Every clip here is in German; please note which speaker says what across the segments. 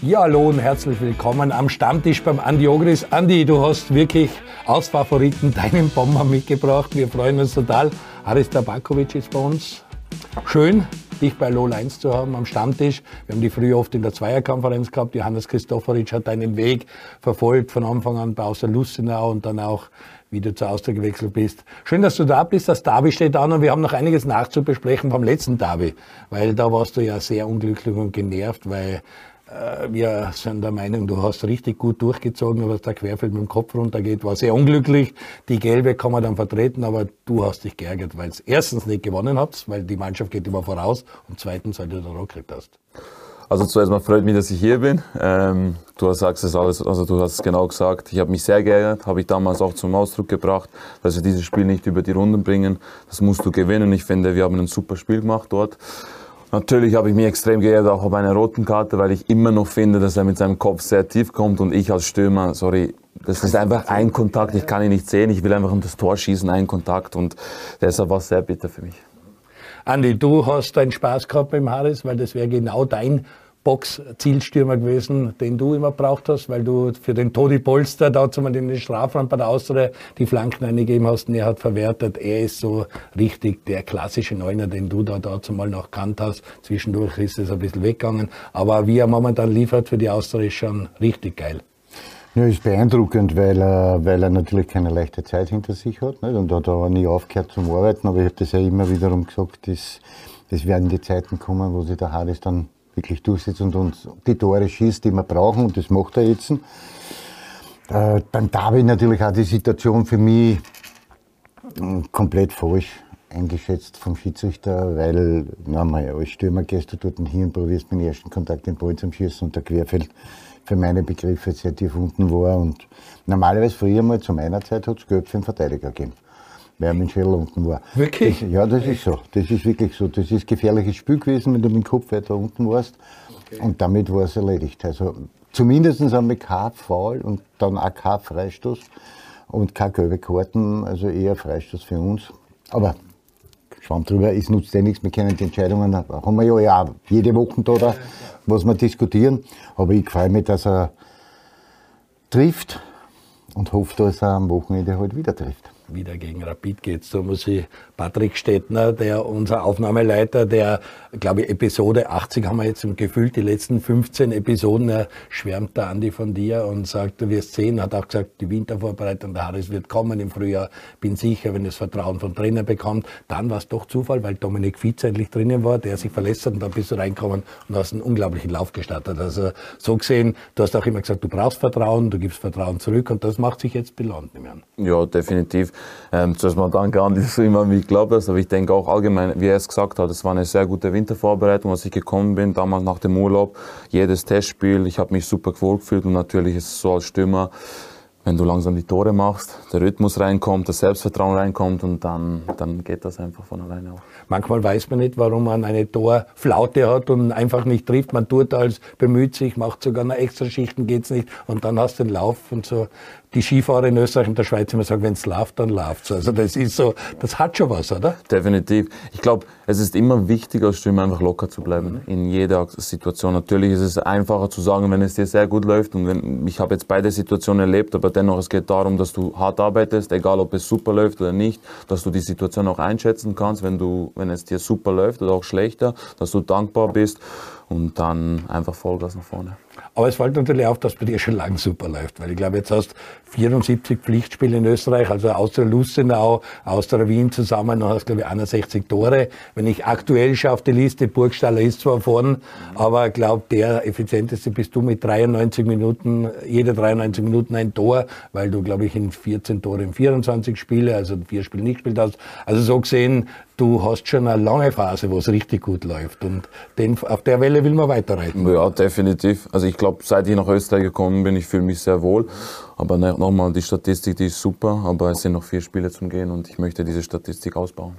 Speaker 1: Ja, hallo und herzlich willkommen am Stammtisch beim Andi Ogris. Andi, du hast wirklich als Favoriten deinen Bomber mitgebracht. Wir freuen uns total. Haris Tabakovic ist bei uns. Schön, dich bei LOL 1 zu haben am Stammtisch. Wir haben die früher oft in der Zweierkonferenz gehabt. Johannes Christoforic hat deinen Weg verfolgt von Anfang an bei Außer Lustenau und dann auch wie du zur Austria gewechselt bist. Schön, dass du da bist. Das Derby steht an und wir haben noch einiges nachzubesprechen vom letzten Derby, weil da warst du ja sehr unglücklich und genervt, weil wir sind der Meinung, du hast richtig gut durchgezogen, aber der Querfeld mit dem Kopf runtergeht, war sehr unglücklich. Die gelbe kann man dann vertreten, aber du hast dich geärgert, weil es erstens nicht gewonnen habt, weil die Mannschaft geht immer voraus und zweitens, weil du den Rock gekriegt hast.
Speaker 2: Also zuerst mal freut mich, dass ich hier bin. Ähm, du sagst es alles, also du hast es genau gesagt. Ich habe mich sehr geärgert, habe ich damals auch zum Ausdruck gebracht, dass wir dieses Spiel nicht über die Runden bringen. Das musst du gewinnen. Ich finde, wir haben ein super Spiel gemacht dort. Natürlich habe ich mich extrem geärgert, auch auf eine roten Karte, weil ich immer noch finde, dass er mit seinem Kopf sehr tief kommt und ich als Stürmer, sorry, das ist einfach ein Kontakt, ich kann ihn nicht sehen, ich will einfach um das Tor schießen, ein Kontakt und deshalb war es sehr bitter für mich.
Speaker 1: Andi, du hast deinen Spaß gehabt beim Harris, weil das wäre genau dein Box-Zielstürmer gewesen, den du immer braucht hast, weil du für den Todi Polster da zum Beispiel in den Strafraum bei der Austria die Flanken eingegeben hast und er hat verwertet. Er ist so richtig der klassische Neuner, den du da dazu mal noch kannt hast. Zwischendurch ist es ein bisschen weggegangen. Aber wie er momentan liefert für die Austria ist schon richtig geil.
Speaker 3: Ja, ist beeindruckend, weil er, weil er natürlich keine leichte Zeit hinter sich hat nicht? und hat aber nie aufgehört zum Arbeiten. Aber ich habe das ja immer wiederum gesagt, das werden die Zeiten kommen, wo sich der Harris dann wirklich durchsetzt und uns die Tore schießt, die wir brauchen und das macht er jetzt. Äh, beim David natürlich auch die Situation für mich hm, komplett falsch eingeschätzt vom Schiedsrichter, weil, na mal, als Stürmer dort hin und probierst mit dem ersten Kontakt den Ball zum Schießen und der Querfeld für meine Begriffe sehr tief unten war. Und normalerweise früher mal zu meiner Zeit hat es Gelb für den Verteidiger gegeben. Wer mit dem Schädel unten war.
Speaker 1: Wirklich?
Speaker 3: Das, ja, das ist so. Das ist wirklich so. Das ist ein gefährliches Spiel gewesen, wenn du mit dem Kopf weiter unten warst. Okay. Und damit war es erledigt. Also zumindest haben wir kein Foul und dann auch kein Freistoß und keine gelbe Karten, also eher Freistoß für uns. Aber Schwamm drüber, es nutzt ja nichts, wir kennen die Entscheidungen, haben wir ja, ja jede Woche da, da was wir diskutieren. Aber ich freue mich, dass er trifft und hoffe, dass er am Wochenende halt wieder trifft
Speaker 1: wieder gegen Rapid geht. So muss ich Patrick Stettner, der unser Aufnahmeleiter, der, glaube ich, Episode 80 haben wir jetzt im Gefühl, die letzten 15 Episoden, er schwärmt der Andi von dir und sagt, du wirst sehen, hat auch gesagt, die Wintervorbereitung, der Harris wird kommen im Frühjahr, bin sicher, wenn das Vertrauen vom Trainer bekommt. Dann war es doch Zufall, weil Dominik Fietz endlich drinnen war, der sich verlässt hat und dann bist du reinkommen und hast einen unglaublichen Lauf gestartet. Also so gesehen, du hast auch immer gesagt, du brauchst Vertrauen, du gibst Vertrauen zurück und das macht sich jetzt belohnt.
Speaker 2: Ja, definitiv. Ähm, zuerst mal danke an, dass du immer an mich geglaubt hast, aber ich denke auch allgemein, wie er es gesagt hat, es war eine sehr gute Wintervorbereitung, als ich gekommen bin, damals nach dem Urlaub, jedes Testspiel, ich habe mich super wohl gefühlt und natürlich ist es so als Stürmer, wenn du langsam die Tore machst, der Rhythmus reinkommt, das Selbstvertrauen reinkommt und dann, dann geht das einfach von alleine auch.
Speaker 1: Manchmal weiß man nicht, warum man eine Torflaute hat und einfach nicht trifft. Man tut als, bemüht sich, macht sogar noch extra Schichten, geht's nicht und dann hast du den Lauf und so die Skifahrer in Österreich und der Schweiz immer sagen, wenn es läuft, dann läuft's. Also das ist so, das hat schon was, oder?
Speaker 2: Definitiv. Ich glaube, es ist immer wichtig, als Stürmer einfach locker zu bleiben mhm. in jeder Situation. Natürlich ist es einfacher zu sagen, wenn es dir sehr gut läuft und wenn, ich habe jetzt beide Situationen erlebt, aber dennoch es geht darum, dass du hart arbeitest, egal ob es super läuft oder nicht, dass du die Situation auch einschätzen kannst, wenn du, wenn es dir super läuft oder auch schlechter, dass du dankbar bist und dann einfach Vollgas nach vorne.
Speaker 1: Aber es fällt natürlich auf, dass bei dir schon lange super läuft, weil ich glaube, jetzt hast 74 Pflichtspiele in Österreich, also aus der Lustenau, aus der Wien zusammen, dann hast glaube ich 61 Tore. Wenn ich aktuell schaue auf die Liste, Burgstaller ist zwar vorn, aber ich glaube, der effizienteste bist du mit 93 Minuten, jede 93 Minuten ein Tor, weil du glaube ich in 14 Tore in 24 Spiele, also vier Spiele nicht gespielt hast. Also so gesehen, du hast schon eine lange Phase, wo es richtig gut läuft und den, auf der Welle will man weiterreiten.
Speaker 2: Ja, definitiv. Also ich glaube, seit ich nach Österreich gekommen bin, ich fühle mich sehr wohl. Aber nochmal, die Statistik, die ist super, aber es sind noch vier Spiele zum Gehen und ich möchte diese Statistik ausbauen.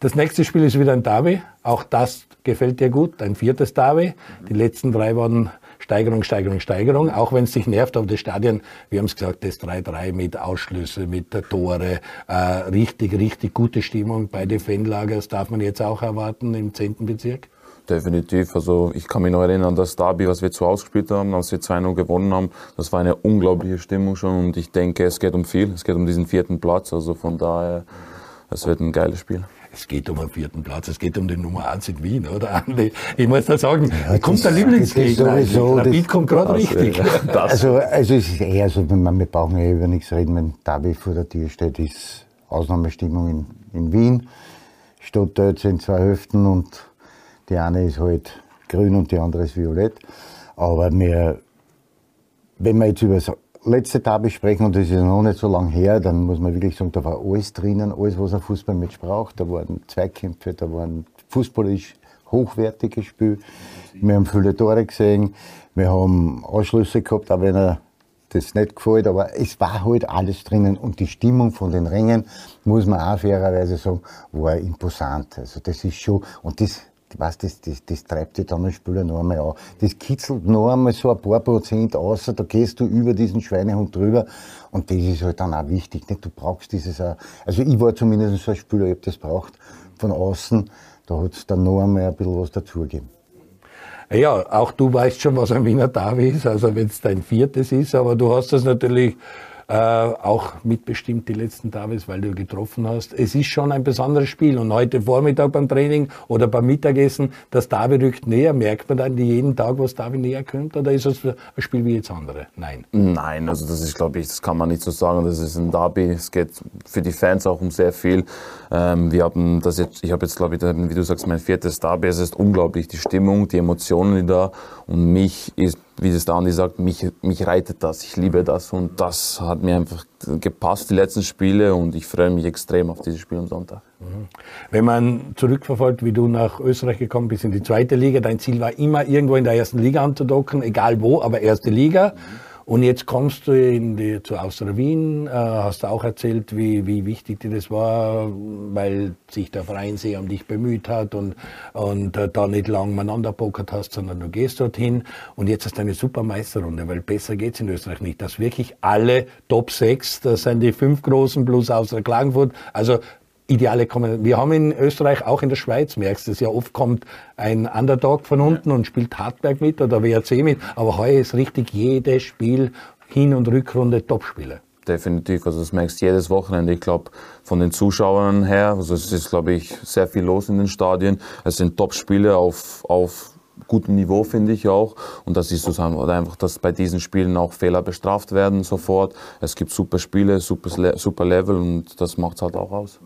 Speaker 1: Das nächste Spiel ist wieder ein Derby. Auch das gefällt dir gut. Ein viertes Derby. Die letzten drei waren Steigerung, Steigerung, Steigerung. Auch wenn es dich nervt, aber das Stadion, wir haben es gesagt, das 3-3 mit Ausschlüsse, mit Tore. Äh, richtig, richtig gute Stimmung. Beide Fanlager, das darf man jetzt auch erwarten im 10. Bezirk.
Speaker 2: Definitiv. Also ich kann mich noch erinnern an das Derby, was wir zu Hause gespielt haben, als wir 2-0 gewonnen haben. Das war eine unglaubliche Stimmung schon und ich denke, es geht um viel. Es geht um diesen vierten Platz. Also von daher, es wird ein geiles Spiel.
Speaker 1: Es geht um den vierten Platz, es geht um den Nummer 1 in Wien, oder Andi? Ich muss da sagen, ja, kommt der Lieblingsgegner. Rapid kommt gerade richtig.
Speaker 3: Also, also es ist eher so, wir brauchen ja über nichts reden, wenn Derby vor der Tür steht, ist Ausnahmestimmung in, in Wien. Jetzt in zwei Hälften und die eine ist halt grün und die andere ist violett. Aber wir, wenn wir jetzt über das letzte Derby sprechen, und das ist noch nicht so lange her, dann muss man wirklich sagen, da war alles drinnen, alles, was ein Fußballmatch braucht. Da waren Zweikämpfe, da waren fußballisch hochwertige Spiele. Wir haben viele Tore gesehen, wir haben Anschlüsse gehabt, auch wenn er das nicht gefällt, aber es war halt alles drinnen und die Stimmung von den Rängen, muss man auch fairerweise sagen, war imposant. Also das ist schon, und das was das, das, das treibt als Spieler noch einmal an. Das kitzelt noch einmal so ein paar Prozent außer, da gehst du über diesen Schweinehund drüber und das ist halt dann auch wichtig. Nicht? Du brauchst dieses auch. Also ich war zumindest so ein Spieler, ich habe das braucht von außen, da hat es dann noch einmal ein bisschen was dazugegeben.
Speaker 1: Ja, auch du weißt schon, was ein Wiener Derby ist, also wenn es dein viertes ist, aber du hast das natürlich äh, auch mitbestimmt die letzten Tages, weil du getroffen hast. Es ist schon ein besonderes Spiel und heute Vormittag beim Training oder beim Mittagessen, das Davi rückt näher. Merkt man dann jeden Tag, was Davi näher kommt oder ist es ein Spiel wie jetzt andere? Nein.
Speaker 2: Nein, also das ist, glaube ich, das kann man nicht so sagen. Das ist ein Derby. Es geht für die Fans auch um sehr viel. Ähm, wir haben das jetzt, ich habe jetzt, glaube ich, wie du sagst, mein viertes Derby. Es ist unglaublich die Stimmung, die Emotionen, die da und mich ist wie es Andi sagt, mich, mich reitet das, ich liebe das und das hat mir einfach gepasst, die letzten Spiele und ich freue mich extrem auf dieses Spiel am Sonntag. Mhm.
Speaker 1: Wenn man zurückverfolgt, wie du nach Österreich gekommen bist, in die zweite Liga, dein Ziel war immer irgendwo in der ersten Liga anzudocken, egal wo, aber erste Liga. Mhm. Und jetzt kommst du in die, zu Austria Wien, äh, hast du auch erzählt, wie, wie wichtig dir das war, weil sich der Verein sehr um dich bemüht hat und, und äh, da nicht lang miteinander pokert hast, sondern du gehst dorthin und jetzt hast du eine super Meisterrunde, weil besser geht's in Österreich nicht. Dass wirklich alle Top 6, das sind die fünf Großen plus Austria Klagenfurt, also ideale kommen. Wir haben in Österreich, auch in der Schweiz, merkst du es ja oft, kommt ein Underdog von unten ja. und spielt Hartberg mit oder WRC mit. Aber heuer ist richtig jedes Spiel Hin- und Rückrunde Topspiele.
Speaker 2: Definitiv, also das merkst du jedes Wochenende. Ich glaube, von den Zuschauern her, also es ist, glaube ich, sehr viel los in den Stadien. Es sind Top-Spiele auf, auf gutem Niveau, finde ich auch. Und das ist sozusagen einfach, dass bei diesen Spielen auch Fehler bestraft werden sofort. Es gibt super Spiele, super, super Level und das macht es halt auch aus.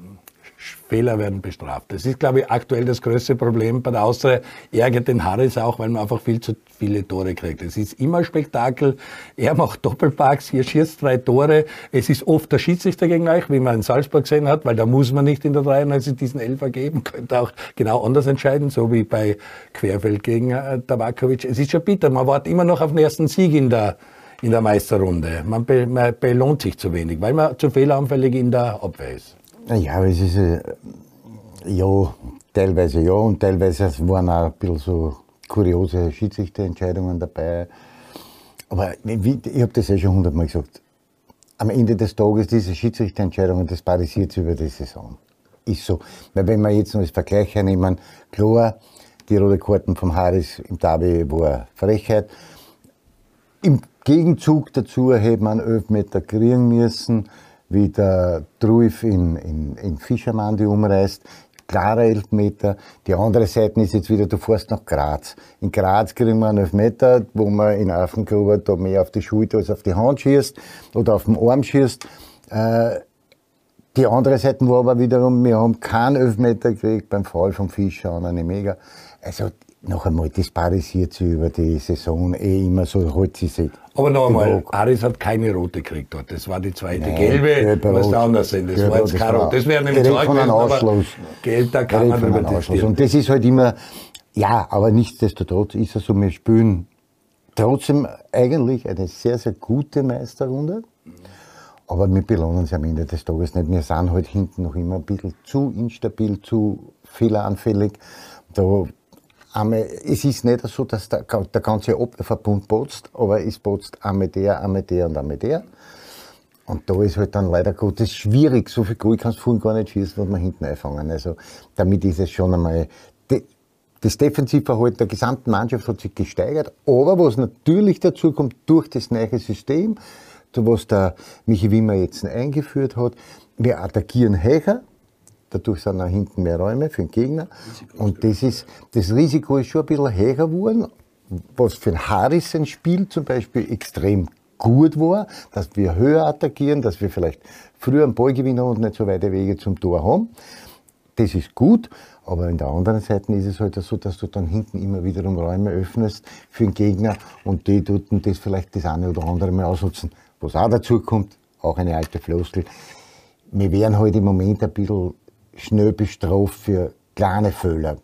Speaker 1: Fehler werden bestraft. Das ist, glaube ich, aktuell das größte Problem bei der Austria. Ärgert den Harris auch, weil man einfach viel zu viele Tore kriegt. Es ist immer Spektakel. Er macht Doppelparks, hier schießt drei Tore. Es ist oft der Schiedsrichter gegen euch, wie man in Salzburg gesehen hat, weil da muss man nicht in der 93 diesen Elfer geben. Könnte auch genau anders entscheiden, so wie bei Querfeld gegen äh, Tabakovic. Es ist schon bitter. Man wartet immer noch auf den ersten Sieg in der in der Meisterrunde. Man, be, man belohnt sich zu wenig, weil man zu fehleranfällig in der Abwehr ist.
Speaker 3: Ja, es ist äh, ja, teilweise ja und teilweise waren auch ein bisschen so kuriose Schiedsrichterentscheidungen dabei. Aber ich habe das ja schon hundertmal gesagt. Am Ende des Tages diese Schiedsrichterentscheidungen, das parisiert über die Saison. Ist so. Weil wenn wir jetzt noch als Vergleich hernehmen, klar, die rote Karten vom Harris im Derby war Frechheit. Im Gegenzug dazu hätte man Elfmeter kriegen müssen wie der Truif in, in, in Fischermann, die umreißt. Klarer Elfmeter. Die andere Seite ist jetzt wieder, du fährst nach Graz. In Graz kriegen wir einen Elfmeter, wo man in Affengruber da mehr auf die Schulter als auf die Hand schießt oder auf den Arm schießt. Äh, die andere Seite war aber wiederum, wir haben keinen Elfmeter gekriegt beim Fall vom Fischer an eine Mega. Also noch einmal, das parisiert sich über die Saison eh immer so, holt sie sich.
Speaker 1: Aber noch einmal, Aris hat keine rote gekriegt dort. Das war die zweite Nein, gelbe, was da anders sind. Das war jetzt kein rot. Das wäre nämlich zwei
Speaker 3: gewesen, aber
Speaker 1: gelb, da kann man drüber
Speaker 3: diskutieren. Und das ist halt immer, ja, aber nichtsdestotrotz ist es so, wir spielen trotzdem eigentlich eine sehr, sehr gute Meisterrunde. Aber wir belohnen sie am Ende des Tages nicht. Wir sind halt hinten noch immer ein bisschen zu instabil, zu fehleranfällig. Da einmal, es ist nicht so, dass der, der ganze Verbund putzt, aber es putzt einmal der, einmal der und einmal der. Und da ist halt dann leider Gottes schwierig. So viel Goal kannst du vorhin gar nicht schießen, was wir hinten einfangen. Also, damit ist es schon einmal, das Defensivverhalten der gesamten Mannschaft hat sich gesteigert. Aber was natürlich dazu kommt, durch das neue System, was der Michi Wimmer jetzt eingeführt hat, wir attackieren höher, dadurch sind auch hinten mehr Räume für den Gegner. Und das, ist, das Risiko ist schon ein bisschen höher geworden, was für ein Harris ein Spiel zum Beispiel extrem gut war, dass wir höher attackieren, dass wir vielleicht früher einen Ballgewinner und nicht so weite Wege zum Tor haben. Das ist gut, aber in der anderen Seite ist es halt so, dass du dann hinten immer wiederum Räume öffnest für den Gegner und die tun das vielleicht das eine oder andere mal ausnutzen. Was auch dazu kommt, auch eine alte Floskel, wir werden halt im Moment ein bisschen schnell bestraft für kleine Fehler.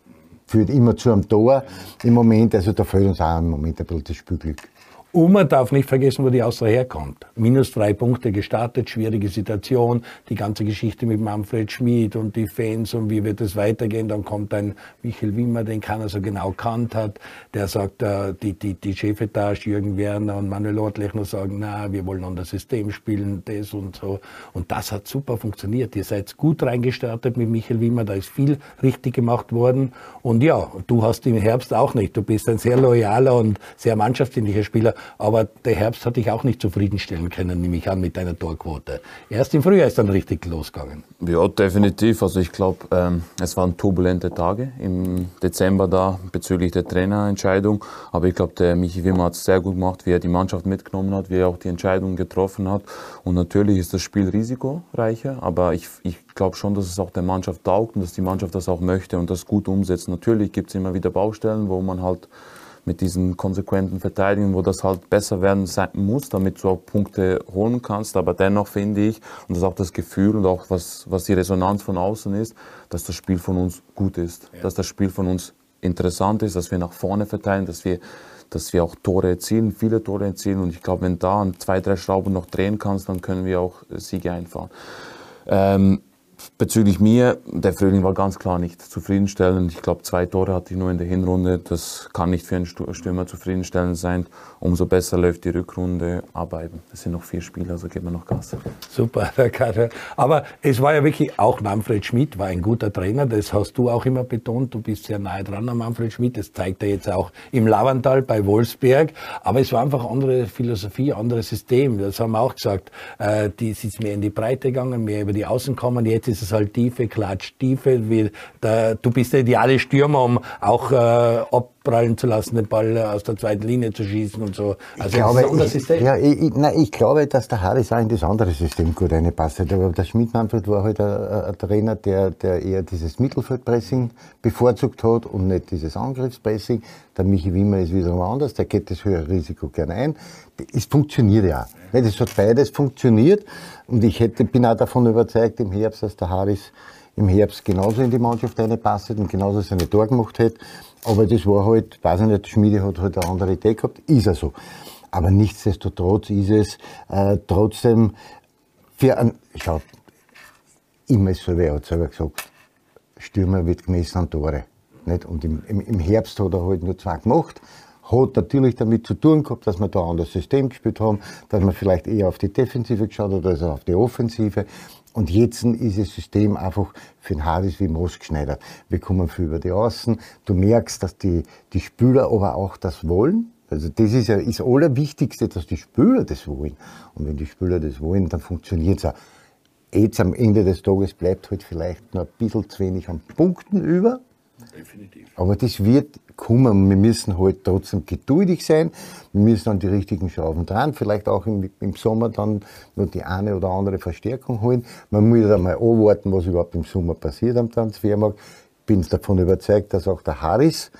Speaker 3: Führt immer zu einem Tor im Moment, also da fehlt uns auch im Moment ein bisschen das Spielglück.
Speaker 1: Und man darf nicht vergessen, wo die Austria herkommt. Minus drei Punkte gestartet, schwierige Situation, die ganze Geschichte mit Manfred Schmid und die Fans und wie wird es weitergehen. Dann kommt ein Michael Wimmer, den keiner so genau kannt hat, der sagt, äh, die, die, die Chefetage, Jürgen Werner und Manuel Ortlechner sagen, na, wir wollen unser System spielen, das und so. Und das hat super funktioniert. Ihr seid gut reingestartet mit Michael Wimmer, da ist viel richtig gemacht worden. Und ja, du hast im Herbst auch nicht. Du bist ein sehr loyaler und sehr mannschaftsdienlicher Spieler aber der Herbst hat dich auch nicht zufriedenstellen können, nehme ich an, mit deiner Torquote. Erst im Frühjahr ist dann richtig losgegangen.
Speaker 2: Ja, definitiv. Also ich glaube, ähm, es waren turbulente Tage im Dezember da bezüglich der Trainerentscheidung. Aber ich glaube, der Michi Wimmer hat es sehr gut gemacht, wie er die Mannschaft mitgenommen hat, wie er auch die Entscheidung getroffen hat. Und natürlich ist das Spiel risikoreicher, aber ich, ich glaube schon, dass es auch der Mannschaft taugt und dass die Mannschaft das auch möchte und das gut umsetzt. Natürlich gibt es immer wieder Baustellen, wo man halt mit diesen konsequenten Verteidigungen, wo das halt besser werden muss, damit du auch Punkte holen kannst. Aber dennoch finde ich, und das ist auch das Gefühl und auch was, was die Resonanz von außen ist, dass das Spiel von uns gut ist, ja. dass das Spiel von uns interessant ist, dass wir nach vorne verteilen, dass wir, dass wir auch Tore erzielen, viele Tore erzielen. Und ich glaube, wenn da an zwei, drei Schrauben noch drehen kannst, dann können wir auch Siege einfahren. Ähm, Bezüglich mir, der Frühling war ganz klar nicht zufriedenstellend. Ich glaube, zwei Tore hatte ich nur in der Hinrunde. Das kann nicht für einen Stürmer zufriedenstellend sein. Umso besser läuft die Rückrunde. Aber eben, es sind noch vier Spiele, also geben wir noch Gas.
Speaker 1: Super, Herr Kater. Aber es war ja wirklich, auch Manfred Schmidt war ein guter Trainer. Das hast du auch immer betont. Du bist sehr nahe dran an Manfred Schmidt. Das zeigt er jetzt auch im Lavantal bei Wolfsberg. Aber es war einfach andere Philosophie, anderes System. Das haben wir auch gesagt. Äh, die ist mehr in die Breite gegangen, mehr über die Außen kommen. Jetzt ist es halt Tiefe, Klatsch, Tiefe. Wie der, du bist der ideale Stürmer, um auch äh, abprallen zu lassen, den Ball aus der zweiten Linie zu schießen und so.
Speaker 3: Also ich glaube, das System. Ja, ich, ich, nein, ich glaube, dass der Harris auch in das andere System gut reinpasst. Aber der Schmidt-Manfred war halt ein, ein, Trainer, der, der eher dieses Mittelfeldpressing bevorzugt hat und nicht dieses Angriffspressing. Der Michi Wimmer ist wiederum anders, der geht das höhere Risiko gerne ein. Es funktioniert ja. Es hat beides funktioniert. Und ich hätte, bin auch davon überzeugt im Herbst, dass der Harris im Herbst genauso in die Mannschaft reinpasst und genauso seine Tor gemacht hätte. Aber das war halt, weiß ich nicht, Schmiede hat halt eine andere Idee gehabt, ist er so. Aber nichtsdestotrotz ist es äh, trotzdem für ein, schau, immer so, wie er hat selber gesagt, Stürmer wird gemessen an Tore. Nicht? Und im, im, im Herbst hat er halt nur zwei gemacht. Hat natürlich damit zu tun gehabt, dass wir da ein anderes System gespielt haben, dass man vielleicht eher auf die Defensive geschaut hat als auf die Offensive. Und jetzt ist das System einfach für den Hades wie Moos geschneidert. Wir kommen viel über die Außen. Du merkst, dass die, die Spieler aber auch das wollen. Also das ist ja das Allerwichtigste, dass die Spieler das wollen. Und wenn die Spieler das wollen, dann funktioniert es auch. Jetzt am Ende des Tages bleibt halt vielleicht noch ein bisschen zu wenig an Punkten über. Definitiv. Aber das wird kommen. Wir müssen halt trotzdem geduldig sein. Wir müssen an die richtigen Schrauben dran. Vielleicht auch im, im Sommer dann noch die eine oder andere Verstärkung holen. Man muss einmal anwarten, was überhaupt im Sommer passiert am Transfermarkt. Ich bin davon überzeugt, dass auch der Harris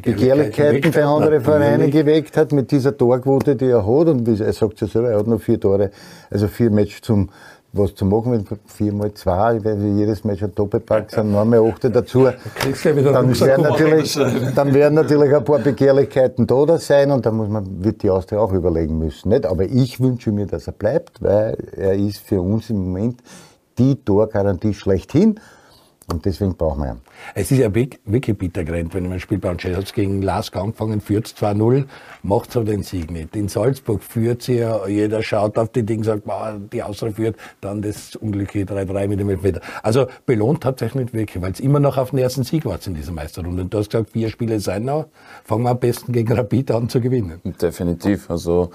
Speaker 3: Begehrlichkeiten bei anderen Vereinen geweckt hat mit dieser Torquote, die er hat. Und er sagt ja selber, er hat noch vier Tore, also vier Matches zum, was zu machen, wenn vier mal zwei, weil jedes Mal schon Doppelpack sind, noch mehr achte dazu. Dann werden, natürlich, dann werden natürlich ein paar Begehrlichkeiten da, da sein und dann muss man, wird die Austria auch überlegen müssen. Nicht? Aber ich wünsche mir, dass er bleibt, weil er ist für uns im Moment die Torgarantie schlechthin. Und deswegen brauchen wir ihn.
Speaker 1: Es ist ja wirklich bitter gerannt, wenn man spielt bei uns hat gegen Lask angefangen, führt 2-0, macht so den Sieg nicht. In Salzburg führt sie ja, jeder schaut auf die Dinge, sagt, wow, die Auswahl führt, dann das unglückliche 3-3 mit dem Elfmeter. Also belohnt hat sich nicht wirklich, weil es immer noch auf den ersten Sieg war in dieser Meisterrunde. Und du hast gesagt, vier Spiele sein noch, fangen wir am besten gegen Rapid an zu gewinnen.
Speaker 2: Definitiv, also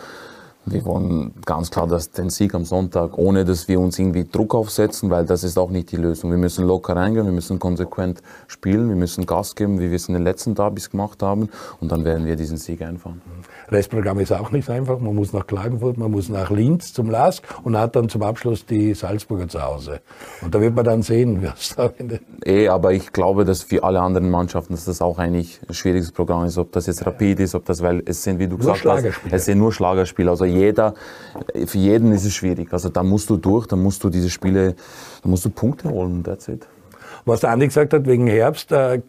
Speaker 2: wir wollen ganz klar dass den Sieg am Sonntag, ohne dass wir uns irgendwie Druck aufsetzen, weil das ist auch nicht die Lösung. Wir müssen locker reingehen, wir müssen konsequent spielen, wir müssen Gas geben, wie wir es in den letzten Derbys gemacht haben und dann werden wir diesen Sieg einfahren.
Speaker 1: Restprogramm ist auch nicht einfach. Man muss nach Klagenfurt, man muss nach Linz zum LASK und hat dann zum Abschluss die Salzburger zu Hause. Und da wird man dann sehen, es da
Speaker 2: endet. Eh, aber ich glaube, dass für alle anderen Mannschaften dass das auch eigentlich ein schwieriges Programm ist. Ob das jetzt Rapid ist, ob das, weil es sind, wie du nur gesagt hast, es sind nur Schlagerspiele. Also jeder, für jeden ist es schwierig. Also da musst du durch, da musst du diese Spiele, da musst du Punkte holen, that's it.
Speaker 1: Was der Andi gesagt hat, wegen Herbst, äh,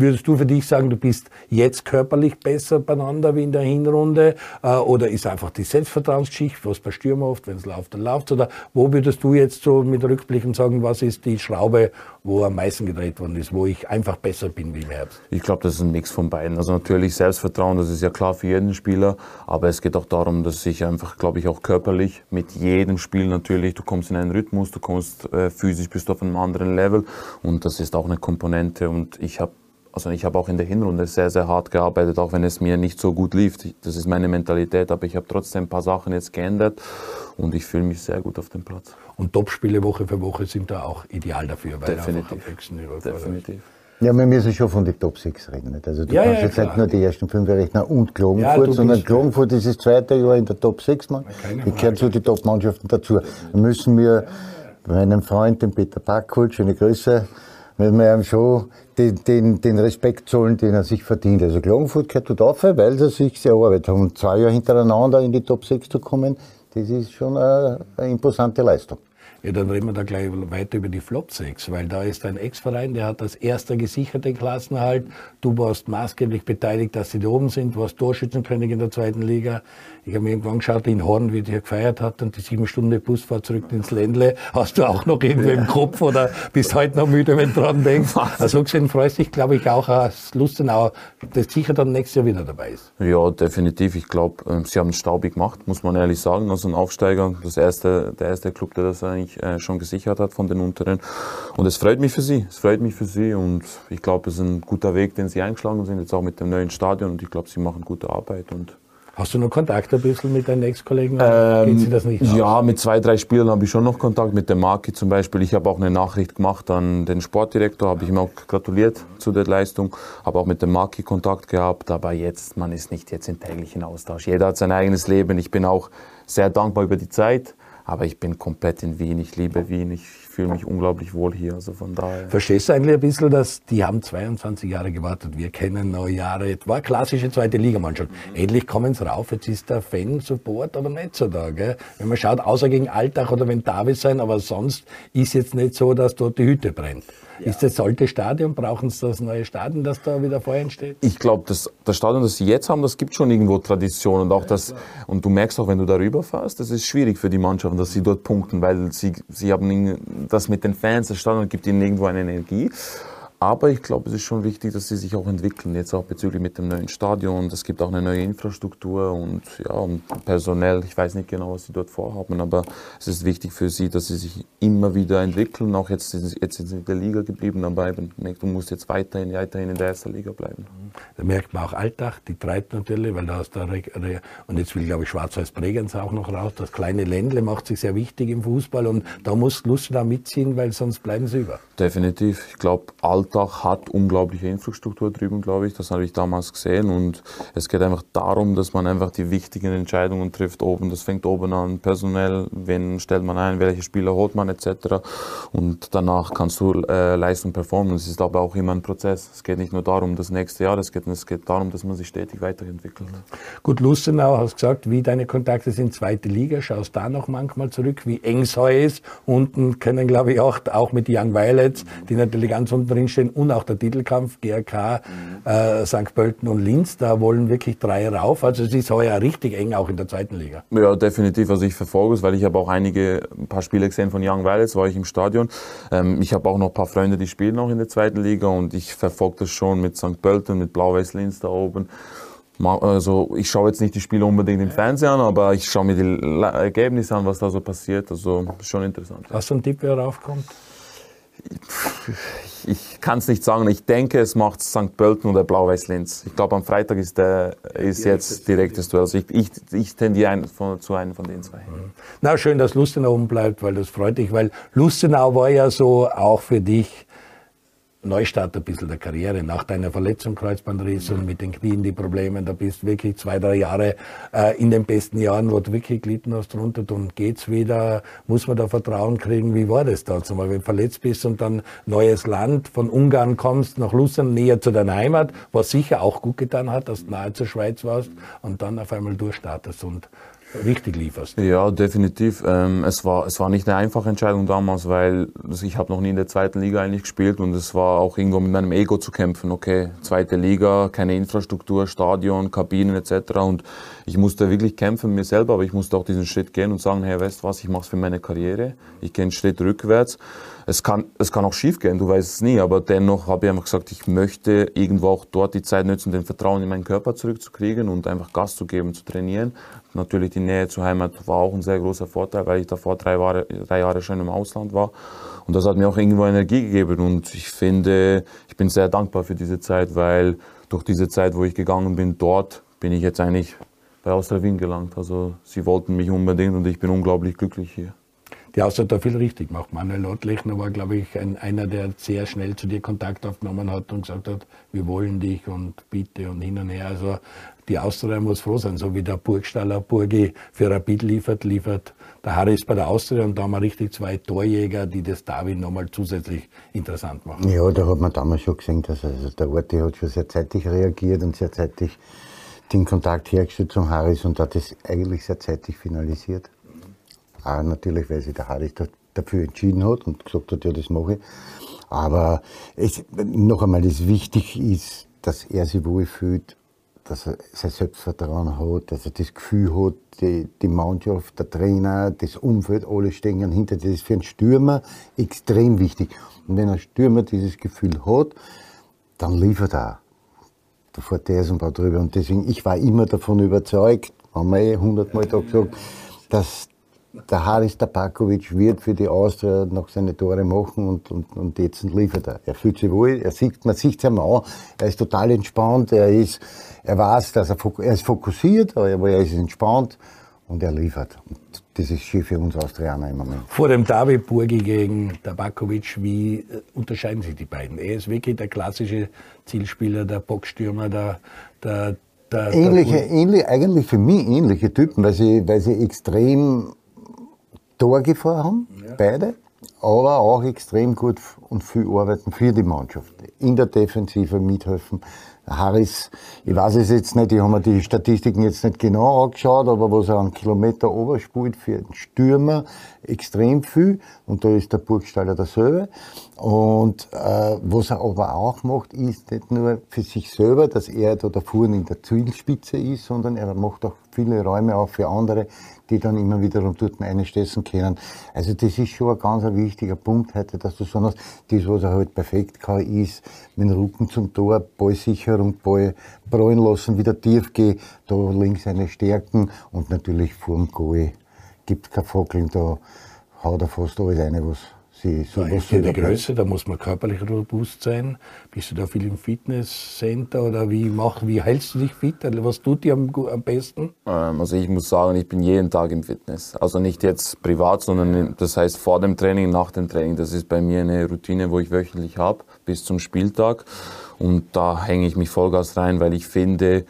Speaker 1: Würdest du für dich sagen, du bist jetzt körperlich besser beieinander wie in der Hinrunde? Äh, oder ist einfach die Selbstvertrauensschicht, was bei Stürmer oft, wenn es läuft, dann läuft Oder wo würdest du jetzt so mit Rückblicken sagen, was ist die Schraube, wo am meisten gedreht worden ist, wo ich einfach besser bin wie im Herbst?
Speaker 2: Ich glaube, das ist ein Mix von beiden. Also natürlich Selbstvertrauen, das ist ja klar für jeden Spieler, aber es geht auch darum, dass ich einfach, glaube ich, auch körperlich mit jedem Spiel natürlich, du kommst in einen Rhythmus, du kommst äh, physisch, bist du auf einem anderen Level und das ist auch eine Komponente und ich habe also ich habe auch in der Hinrunde sehr, sehr hart gearbeitet, auch wenn es mir nicht so gut lief. Das ist meine Mentalität, aber ich habe trotzdem ein paar Sachen jetzt geändert und ich fühle mich sehr gut auf dem Platz.
Speaker 1: Und Topspiele Woche für Woche sind da auch ideal dafür,
Speaker 2: weil Definitiv. Definitiv.
Speaker 3: Ja, wir müssen schon von den Top 6 reden. Nicht? Also du ja, kannst ja, jetzt klar. nicht nur die ersten fünf rechnen und Klagenfurt, ja, sondern Klagenfurt ist das zweite Jahr in der Top 6, man. Die gehören zu den Top-Mannschaften dazu. Da müssen wir meinem Freund, den Peter Backholt, schöne Grüße, müssen wir ihm schon den, den, den Respekt zollen, den er sich verdient. Also Klagenfurt gehört dort auf, weil sie sich sehr arbeitet haben. Zwei Jahre hintereinander in die Top 6 zu kommen, das ist schon eine, eine imposante Leistung.
Speaker 1: Ja, dann reden wir da gleich weiter über die Flop 6, weil da ist ein Ex-Verein, der hat als erster gesichert den Klassenerhalt. Du warst maßgeblich beteiligt, dass sie da oben sind, du warst Torschützenkönig in der zweiten Liga. Ich habe mir irgendwann geschaut, in Horn, wie der gefeiert hat und die sieben Stunden Busfahrt zurück ins Ländle. Hast du auch noch irgendwo im Kopf oder bist heute noch müde, wenn du dran denkst? Also gesehen freust dich, glaube ich, auch als Lustenauer, das sicher dann nächstes Jahr wieder dabei ist.
Speaker 2: Ja, definitiv. Ich glaube, ähm, sie haben es staubig gemacht, muss man ehrlich sagen. Also ein Aufsteiger, das erste, der erste Club, der das eigentlich äh, schon gesichert hat von den unteren. Und es freut mich für sie. Es freut mich für sie und ich glaube, es ist ein guter Weg, den sie eingeschlagen sind, jetzt auch mit dem neuen Stadion und ich glaube, sie machen gute Arbeit und
Speaker 1: Hast du noch Kontakt ein bisschen mit deinen Ex-Kollegen?
Speaker 2: Ähm, ja, mit zwei, drei Spielern habe ich schon noch Kontakt, mit dem Marki zum Beispiel. Ich habe auch eine Nachricht gemacht an den Sportdirektor, habe ich ihm auch gratuliert zu der Leistung, habe auch mit dem Marki Kontakt gehabt, aber jetzt, man ist nicht jetzt im täglichen Austausch. Jeder hat sein eigenes Leben. Ich bin auch sehr dankbar über die Zeit, aber ich bin komplett in Wien. Ich liebe Wien. Ich fühle mich unglaublich wohl hier. Also von daher.
Speaker 1: Verstehst du eigentlich ein bisschen, dass die haben 22 Jahre gewartet. Wir kennen neue Jahre. Es war klassische zweite Ligamannschaft. Mhm. Endlich kommen sie rauf. Jetzt ist der Fan-Support aber nicht so da. Gell? Wenn man schaut, außer gegen Alltag oder wenn Davis sein, aber sonst ist jetzt nicht so, dass dort die Hütte brennt. Ja. Ist das alte Stadion? Brauchen Sie das neue Stadion, das da wieder vorher entsteht?
Speaker 2: Ich glaube, das, das Stadion, das Sie jetzt haben, das gibt schon irgendwo Tradition und auch das, und du merkst auch, wenn du darüber fährst, das ist schwierig für die Mannschaften, dass sie dort punkten, weil sie, sie haben das mit den Fans, das Stadion gibt ihnen irgendwo eine Energie. Aber ich glaube, es ist schon wichtig, dass sie sich auch entwickeln, jetzt auch bezüglich mit dem neuen Stadion. Es gibt auch eine neue Infrastruktur und ja, und personell. Ich weiß nicht genau, was sie dort vorhaben, aber es ist wichtig für sie, dass sie sich immer wieder entwickeln. Auch jetzt, jetzt sind sie in der Liga geblieben, aber du musst jetzt weiterhin, weiterhin in der ersten Liga bleiben.
Speaker 1: Da merkt man auch Alltag, die treibt natürlich, weil da ist der und jetzt will, glaube ich, Schwarz-Weiß Bregenz auch noch raus. Das kleine Ländle macht sich sehr wichtig im Fußball und da muss Lust da mitziehen, weil sonst bleiben sie über.
Speaker 2: Definitiv. Ich glaube, Alltag hat unglaubliche Infrastruktur drüben, glaube ich. Das habe ich damals gesehen. Und es geht einfach darum, dass man einfach die wichtigen Entscheidungen trifft oben. Das fängt oben an, personell, wen stellt man ein, welche Spieler holt man etc. Und danach kannst du äh, Leistung performen. Es ist aber auch immer ein Prozess. Es geht nicht nur darum, das nächste Jahr, es geht, es geht darum, dass man sich stetig weiterentwickelt.
Speaker 1: Gut, Lustenau hast gesagt, wie deine Kontakte sind, zweite Liga. Schaust da noch manchmal zurück, wie eng es ist. Unten können, glaube ich, auch, auch mit Young Violet, die natürlich ganz unten drin stehen stehen und auch der Titelkampf GRK, mhm. äh, St. Pölten und Linz, da wollen wirklich drei rauf. Also es ist heuer richtig eng auch in der zweiten Liga.
Speaker 2: Ja, definitiv. Also ich verfolge es, weil ich habe auch einige, ein paar Spiele gesehen von Young Violets, war ich im Stadion. Ähm, ich habe auch noch ein paar Freunde, die spielen auch in der zweiten Liga und ich verfolge das schon mit St. Pölten, mit Blau-Weiß Linz da oben. Also ich schaue jetzt nicht die Spiele unbedingt im Fernsehen an, aber ich schaue mir die Ergebnisse an, was da so passiert. Also schon interessant.
Speaker 1: Hast du einen Tipp, wer raufkommt?
Speaker 2: Ich, kann es nicht sagen. Ich denke, es macht St. Pölten oder Blau-Weiß-Linz. Ich glaube, am Freitag ist, der, ist jetzt direktes Duell. Also ich, ich, ich tendiere ein, von, zu einem von den zwei. Mhm.
Speaker 1: Na, schön, dass Lustenau oben bleibt, weil das freut dich, weil Lustenau war ja so auch für dich Neustart ein bisschen der Karriere. Nach deiner Verletzung, Kreuzbandriss und mit den Knien die Probleme, da bist du wirklich zwei, drei Jahre äh, in den besten Jahren, wo du wirklich gelitten hast drunter und geht's wieder, muss man da Vertrauen kriegen, wie war das da? Zumal wenn du verletzt bist und dann neues Land, von Ungarn kommst, nach Luzern, näher zu deiner Heimat, was sicher auch gut getan hat, dass du nahe zur Schweiz warst und dann auf einmal durchstartest und richtig lieferst.
Speaker 2: Ja, definitiv. Ähm, es, war, es war nicht eine einfache Entscheidung damals, weil ich habe noch nie in der zweiten Liga eigentlich gespielt und es war auch irgendwo mit meinem Ego zu kämpfen. Okay, zweite Liga, keine Infrastruktur, Stadion, Kabinen etc. Und ich musste wirklich kämpfen mit mir selber, aber ich musste auch diesen Schritt gehen und sagen, hey, weißt du was, ich mache es für meine Karriere. Ich gehe einen Schritt rückwärts. Es kann, es kann auch schief gehen, du weißt es nie, aber dennoch habe ich einfach gesagt, ich möchte irgendwo auch dort die Zeit nutzen, den Vertrauen in meinen Körper zurückzukriegen und einfach Gas zu geben, zu trainieren. Natürlich die Nähe zur Heimat war auch ein sehr großer Vorteil, weil ich davor drei Jahre, drei Jahre schon im Ausland war. Und das hat mir auch irgendwo Energie gegeben. Und ich finde, ich bin sehr dankbar für diese Zeit, weil durch diese Zeit, wo ich gegangen bin, dort bin ich jetzt eigentlich bei Austria Wien gelangt. Also sie wollten mich unbedingt und ich bin unglaublich glücklich hier.
Speaker 1: Austria hat da viel richtig gemacht. Manuel Ottlechner war, glaube ich, ein, einer, der sehr schnell zu dir Kontakt aufgenommen hat und gesagt hat, wir wollen dich und bitte und hin und her. Also die Austria muss froh sein, so wie der Burgstaller Burgi für Rapid liefert, liefert der Harris bei der Austria und da haben wir richtig zwei Torjäger, die das Darwin nochmal zusätzlich interessant machen.
Speaker 3: Ja, da hat man damals schon gesehen, dass also der Orti hat schon sehr zeitig reagiert und sehr zeitig den Kontakt hergestellt zum Harris und hat das eigentlich sehr zeitig finalisiert. Auch natürlich, weil sich der Harris dafür entschieden hat und gesagt hat, ja, das mache ich. Aber es, noch einmal, das wichtig ist, dass er sich wohlfühlt, dass er sein Selbstvertrauen hat, dass er das Gefühl hat, die, die Mannschaft, der Trainer, das Umfeld, alle stehen hinter. Das ist für einen Stürmer extrem wichtig. Und wenn ein Stürmer dieses Gefühl hat, dann liefert er. Da fährt der ein paar drüber. Und deswegen, ich war immer davon überzeugt, haben wir eh hundertmal da gesagt, dass der Haris Tabakovic wird für die Austria noch seine Tore machen und, und, und jetzt liefert er. Er fühlt sich wohl, er sieht, man sieht es ihm an, er ist total entspannt, er ist, er weiß, dass er, er ist fokussiert, aber er ist entspannt und er liefert. Und das ist schön für uns Austrianer im Moment.
Speaker 1: Vor dem David Burgi gegen Tabakovic, wie äh, unterscheiden sich die beiden? Er ist wirklich der klassische Zielspieler, der Boxstürmer, der, der
Speaker 3: der, ähnliche, der ähnlich, eigentlich für mich ähnliche Typen, weil sie, weil sie extrem Torgefahr haben, ja. beide, aber auch extrem gut und viel arbeiten für die Mannschaft. In der Defensive mithelfen. Harris, ich weiß es jetzt nicht, ich habe mir die Statistiken jetzt nicht genau angeschaut, aber was er an Kilometer overspielt für einen Stürmer, extrem viel. Und da ist der Burgstaller derselbe. Und äh, was er aber auch macht, ist nicht nur für sich selber, dass er da da vorne in der Zielspitze ist, sondern er macht auch viele Räume auch für andere, die dann immer wiederum dort einstessen können. Also das ist schon ein ganz wichtiger Punkt heute, dass du sagst, das, was er halt perfekt kann, ist mit dem Rücken zum Tor, Ballsicherung, Ball prallen lassen, wieder tief gehen, da links seine Stärken und natürlich vor dem Goal gibt kein Fackeln, da haut er fast alles rein, was
Speaker 1: Sie, so da ist die Größe, da muss man körperlich robust sein. Bist du da viel im Fitnesscenter oder wie, mach, wie hältst du dich fit? Was tut dir am, am besten?
Speaker 2: Ähm, also ich muss sagen, ich bin jeden Tag im Fitness. Also nicht jetzt privat, sondern das heißt vor dem Training, nach dem Training. Das ist bei mir eine Routine, wo ich wöchentlich habe, bis zum Spieltag. Und da hänge ich mich Vollgas rein, weil ich finde,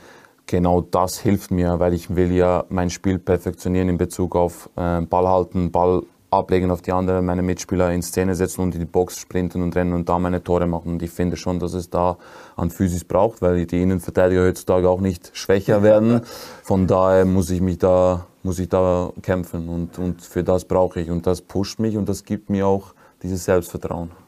Speaker 2: genau das hilft mir, weil ich will ja mein Spiel perfektionieren in Bezug auf äh, Ball halten, Ball ablegen auf die anderen, meine Mitspieler in Szene setzen und in die Box sprinten und rennen und da meine Tore machen. Und ich finde schon, dass es da an Physis braucht, weil die Innenverteidiger heutzutage auch nicht schwächer werden. Von daher muss ich mich da, muss ich da kämpfen und, und für das brauche ich. Und das pusht mich und das gibt mir auch dieses Selbstvertrauen.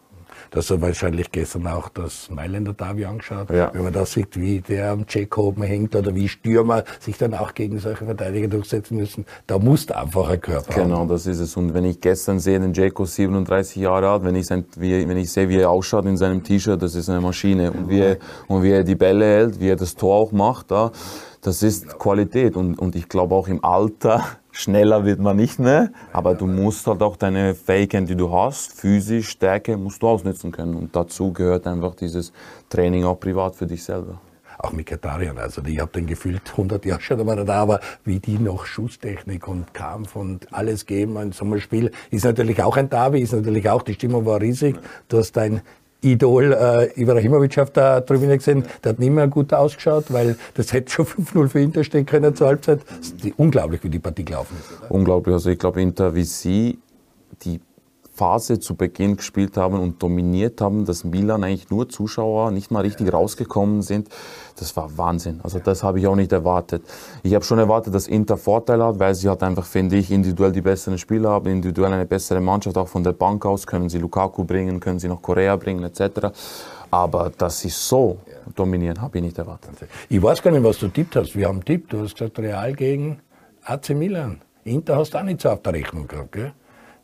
Speaker 1: Du hast wahrscheinlich gestern auch das Mailänder Derby angeschaut. Ja. Wenn man da sieht, wie der am Jacob hängt oder wie Stürmer sich dann auch gegen solche Verteidiger durchsetzen müssen, da muss einfach ein Körper
Speaker 2: Genau, haben. das ist es. Und wenn ich gestern sehe, den Jacob 37 Jahre alt, wenn ich, sein, wie, wenn ich sehe, wie er ausschaut in seinem T-Shirt, das ist eine Maschine. Und wie, er, und wie er die Bälle hält, wie er das Tor auch macht, da, das ist Qualität. Und, und ich glaube auch im Alter, schneller wird man nicht mehr, aber du musst halt auch deine Fähigkeiten, die du hast, physisch, Stärke, musst du ausnutzen können. Und dazu gehört einfach dieses Training auch privat für dich selber
Speaker 1: auch mit Katarian. Also ich habe den gefühlt 100 Jahre schon einmal da, aber wie die noch Schusstechnik und Kampf und alles geben in so einem Spiel, ist natürlich auch ein Derby, ist natürlich auch, die Stimmung war riesig. Du hast dein Idol äh, Ibrahimovic auf der Tribüne gesehen, der hat nicht mehr gut ausgeschaut, weil das hätte schon 5-0 für Inter stehen können zur Halbzeit. Unglaublich, wie die Partie gelaufen ist.
Speaker 2: Oder? Unglaublich. Also ich glaube, Inter wie sie die Phase zu Beginn gespielt haben und dominiert haben, dass Milan eigentlich nur Zuschauer nicht mal richtig rausgekommen sind. Das war Wahnsinn. Also das habe ich auch nicht erwartet. Ich habe schon erwartet, dass Inter Vorteile hat, weil sie halt einfach, finde ich, individuell die besseren Spieler haben, individuell eine bessere Mannschaft, auch von der Bank aus können sie Lukaku bringen, können sie noch Korea bringen etc. Aber dass sie so dominieren, habe ich nicht erwartet.
Speaker 1: Ich weiß gar nicht, was du tippt hast. Wir haben tippt. Du hast gesagt Real gegen AC Milan. Inter hast du auch nicht so auf der Rechnung gehabt, gell?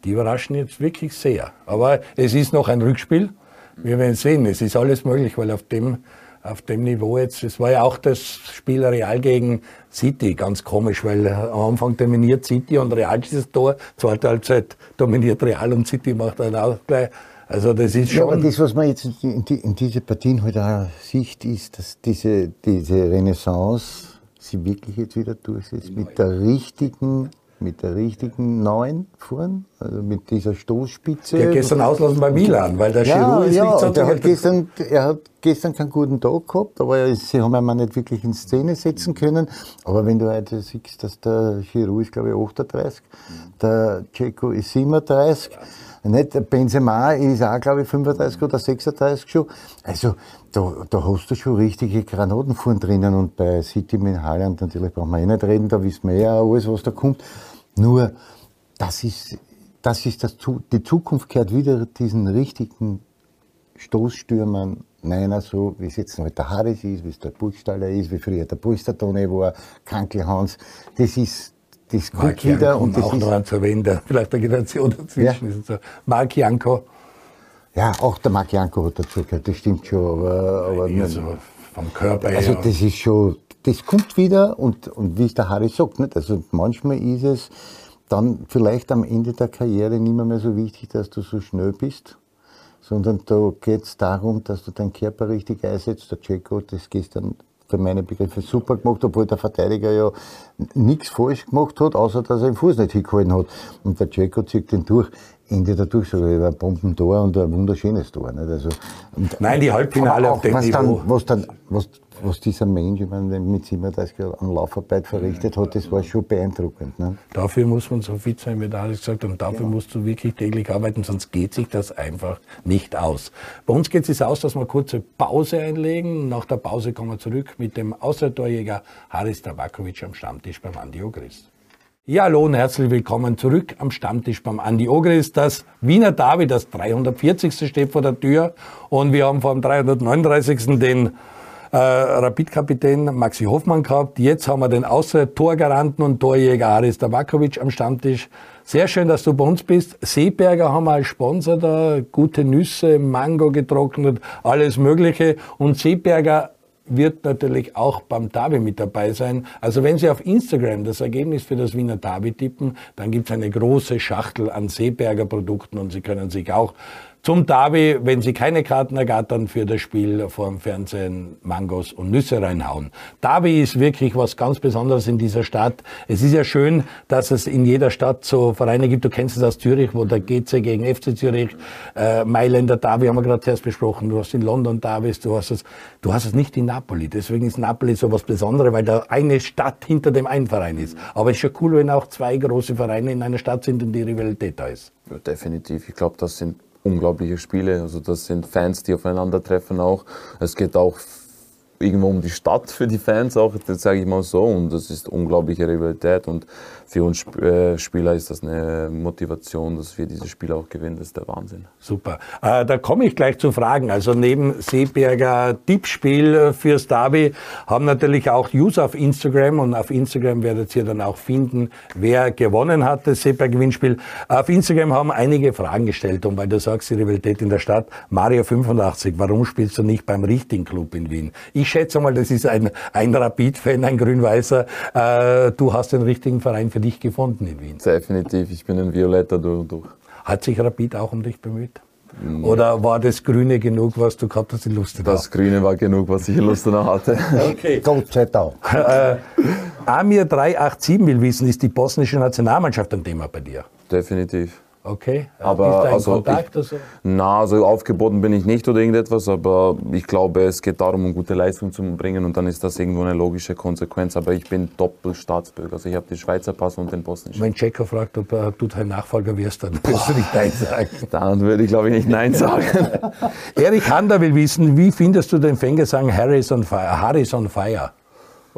Speaker 1: Die überraschen jetzt wirklich sehr. Aber es ist noch ein Rückspiel. Wir werden sehen, es ist alles möglich, weil auf dem, auf dem Niveau jetzt, es war ja auch das Spiel Real gegen City, ganz komisch, weil am Anfang dominiert City und Real dieses Tor, zweite Halbzeit dominiert Real und City macht dann auch gleich. Also das ist schon. Ja,
Speaker 3: aber das, was man jetzt in, die, in diese Partien heute halt auch sieht, ist, dass diese, diese Renaissance sie wirklich jetzt wieder durchsetzt mit der richtigen mit der richtigen neuen Fuhren, also mit dieser Stoßspitze.
Speaker 1: Der gestern auslassen bei Milan, weil der
Speaker 3: ja, Giroud ist ja, nicht so der hat gestern, Er hat gestern keinen guten Tag gehabt, aber sie haben ihn nicht wirklich in Szene setzen können. Aber wenn du heute siehst, dass der Giroud ist, glaube ich, 38, der Ceco ist 37, nicht, Benzema ist auch, glaube ich, 35 oder 36 schon. Also, da, da hast du schon richtige Granatenfuhren drinnen und bei City mit Haaland natürlich brauchen wir eh nicht reden, da wissen wir ja alles, was da kommt. Nur, das ist, das ist das, die Zukunft gehört wieder diesen richtigen Stoßstürmern Nein, so wie es jetzt noch der Harris ist, wie es der Burgstaller ist, wie früher der Pustertone war, Krankel Hans. Das ist, das kommt wieder.
Speaker 1: Und das auch noch zu erwähnen, der vielleicht eine Generation dazwischen ja. ist. So. Marc Janko
Speaker 3: ja, auch der Marc Janko hat dazu gehört, das stimmt schon. Aber, aber
Speaker 1: also vom Körper
Speaker 3: her. Also das ist schon, das kommt wieder und, und wie es der Harry sagt, nicht? also manchmal ist es dann vielleicht am Ende der Karriere nicht mehr, mehr so wichtig, dass du so schnell bist, sondern da geht es darum, dass du deinen Körper richtig einsetzt. Der Checo hat das gestern für meine Begriffe super gemacht, obwohl der Verteidiger ja nichts falsch gemacht hat, außer dass er den Fuß nicht hingehalten hat. Und der Checo zieht den durch. Ende der Durchsage, ein Bombentor und ein wunderschönes Tor. Nicht? Also,
Speaker 1: Nein, die Halbfinale auf dem
Speaker 3: was
Speaker 1: Niveau.
Speaker 3: Dann, was, dann, was, was dieser Mensch ich meine, mit 37 Jahren an Laufarbeit verrichtet hat, das war schon beeindruckend. Ne?
Speaker 1: Dafür muss man so fit sein, wie der Alex gesagt hat, und dafür ja. musst du wirklich täglich arbeiten, sonst geht sich das einfach nicht aus. Bei uns geht es aus, dass wir kurze Pause einlegen. Nach der Pause kommen wir zurück mit dem Außertorjäger Haris Tabakovic am Stammtisch beim Andi Ogris. Ja, hallo und herzlich willkommen zurück am Stammtisch beim Andi Ogris. Das Wiener David, das 340. steht vor der Tür und wir haben vor dem 339. den äh, Rapid-Kapitän Maxi Hoffmann gehabt. Jetzt haben wir den Außer-Torgaranten und Torjäger Aris Tabakovic am Stammtisch. Sehr schön, dass du bei uns bist. Seeberger haben wir als Sponsor da, gute Nüsse, Mango getrocknet, alles Mögliche. Und Seeberger wird natürlich auch beim Derby mit dabei sein. Also wenn Sie auf Instagram das Ergebnis für das Wiener Derby tippen, dann gibt es eine große Schachtel an Seeberger Produkten und Sie können sich auch zum Derby, wenn Sie keine Karten ergattern für das Spiel vor dem Fernsehen, Mangos und Nüsse reinhauen. Derby ist wirklich was ganz Besonderes in dieser Stadt. Es ist ja schön, dass es in jeder Stadt so Vereine gibt. Du kennst es aus Zürich, wo der GC gegen FC Zürich, äh, Mailänder Derby haben wir gerade erst besprochen. Du hast in London Derbys, du hast es, du hast es nicht in Napoli. Deswegen ist Napoli so was Besonderes, weil da eine Stadt hinter dem einen Verein ist. Aber es ist schon cool, wenn auch zwei große Vereine in einer Stadt sind und die Rivalität da ist.
Speaker 2: Ja, definitiv. Ich glaube, das sind unglaubliche Spiele. Also das sind Fans, die aufeinandertreffen auch. Es geht auch irgendwo um die Stadt für die Fans auch, das sage ich mal so. Und das ist unglaubliche Rivalität. Und für uns äh, Spieler ist das eine Motivation, dass wir diese Spiele auch gewinnen. Das ist der Wahnsinn.
Speaker 1: Super. Äh, da komme ich gleich zu Fragen. Also neben Seeberger Tippspiel fürs Derby haben natürlich auch User auf Instagram und auf Instagram werdet ihr dann auch finden, wer gewonnen hat das Seeberger Gewinnspiel. Auf Instagram haben einige Fragen gestellt und weil du sagst, die Rivalität in der Stadt. Mario 85, warum spielst du nicht beim richtigen Club in Wien? Ich schätze mal, das ist ein, ein Rapid-Fan, ein Grün-Weißer. Äh, du hast den richtigen Verein für dich gefunden in Wien.
Speaker 2: Definitiv, ich bin ein Violetter durch und durch.
Speaker 1: Hat sich Rapid auch um dich bemüht? Oder war das Grüne genug, was du gehabt hast in Lustenau?
Speaker 2: Das Grüne war genug, was ich in Lustenau hatte.
Speaker 3: Okay. Gott sei Dank.
Speaker 1: Äh, Amir 387 will wissen, ist die bosnische Nationalmannschaft ein Thema bei dir?
Speaker 2: Definitiv.
Speaker 1: Okay,
Speaker 2: aber
Speaker 1: du in
Speaker 2: also
Speaker 1: Kontakt
Speaker 2: ich,
Speaker 1: oder so?
Speaker 2: Na, also aufgeboten bin ich nicht oder irgendetwas, aber ich glaube, es geht darum, eine gute Leistung zu bringen und dann ist das irgendwo eine logische Konsequenz. Aber ich bin Doppelstaatsbürger, also ich habe den Schweizer Pass und den bosnischen.
Speaker 1: Wenn Checo fragt, ob äh, du dein Nachfolger wirst, dann wirst du nicht Nein sagen.
Speaker 2: Dann würde ich, glaube ich, nicht Nein sagen.
Speaker 1: Erich Hander will wissen, wie findest du den Fängesang Harris on Fire? Harris on Fire?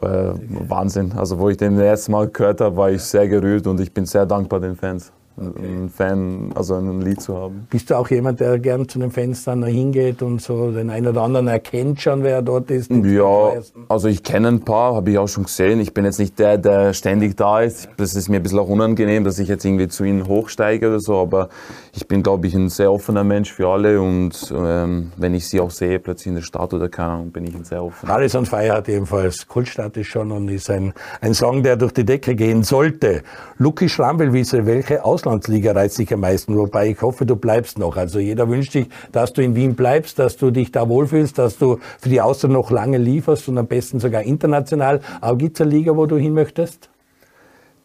Speaker 2: äh, Wahnsinn. Also wo ich den das erste Mal gehört habe, war ich sehr gerührt und ich bin sehr dankbar den Fans. Ein Fan, also ein Lied zu haben.
Speaker 1: Bist du auch jemand, der gern zu den Fans dann hingeht und so den einen oder anderen erkennt schon, wer dort ist?
Speaker 2: Ja, also ich kenne ein paar, habe ich auch schon gesehen. Ich bin jetzt nicht der, der ständig da ist. Das ist mir ein bisschen auch unangenehm, dass ich jetzt irgendwie zu ihnen hochsteige oder so. Aber ich bin, glaube ich, ein sehr offener Mensch für alle. Und ähm, wenn ich sie auch sehe, plötzlich in der Stadt oder keine Ahnung, bin ich ein sehr offener.
Speaker 1: Alles on Fire hat ebenfalls Kultstatus schon und ist ein, ein Song, der durch die Decke gehen sollte. Luki Schramm will wissen, welche Auslandsliga reizt dich am meisten? Wobei ich hoffe, du bleibst noch. Also jeder wünscht sich, dass du in Wien bleibst, dass du dich da wohlfühlst, dass du für die Austria noch lange lieferst und am besten sogar international. Aber gibt es eine Liga, wo du hin möchtest?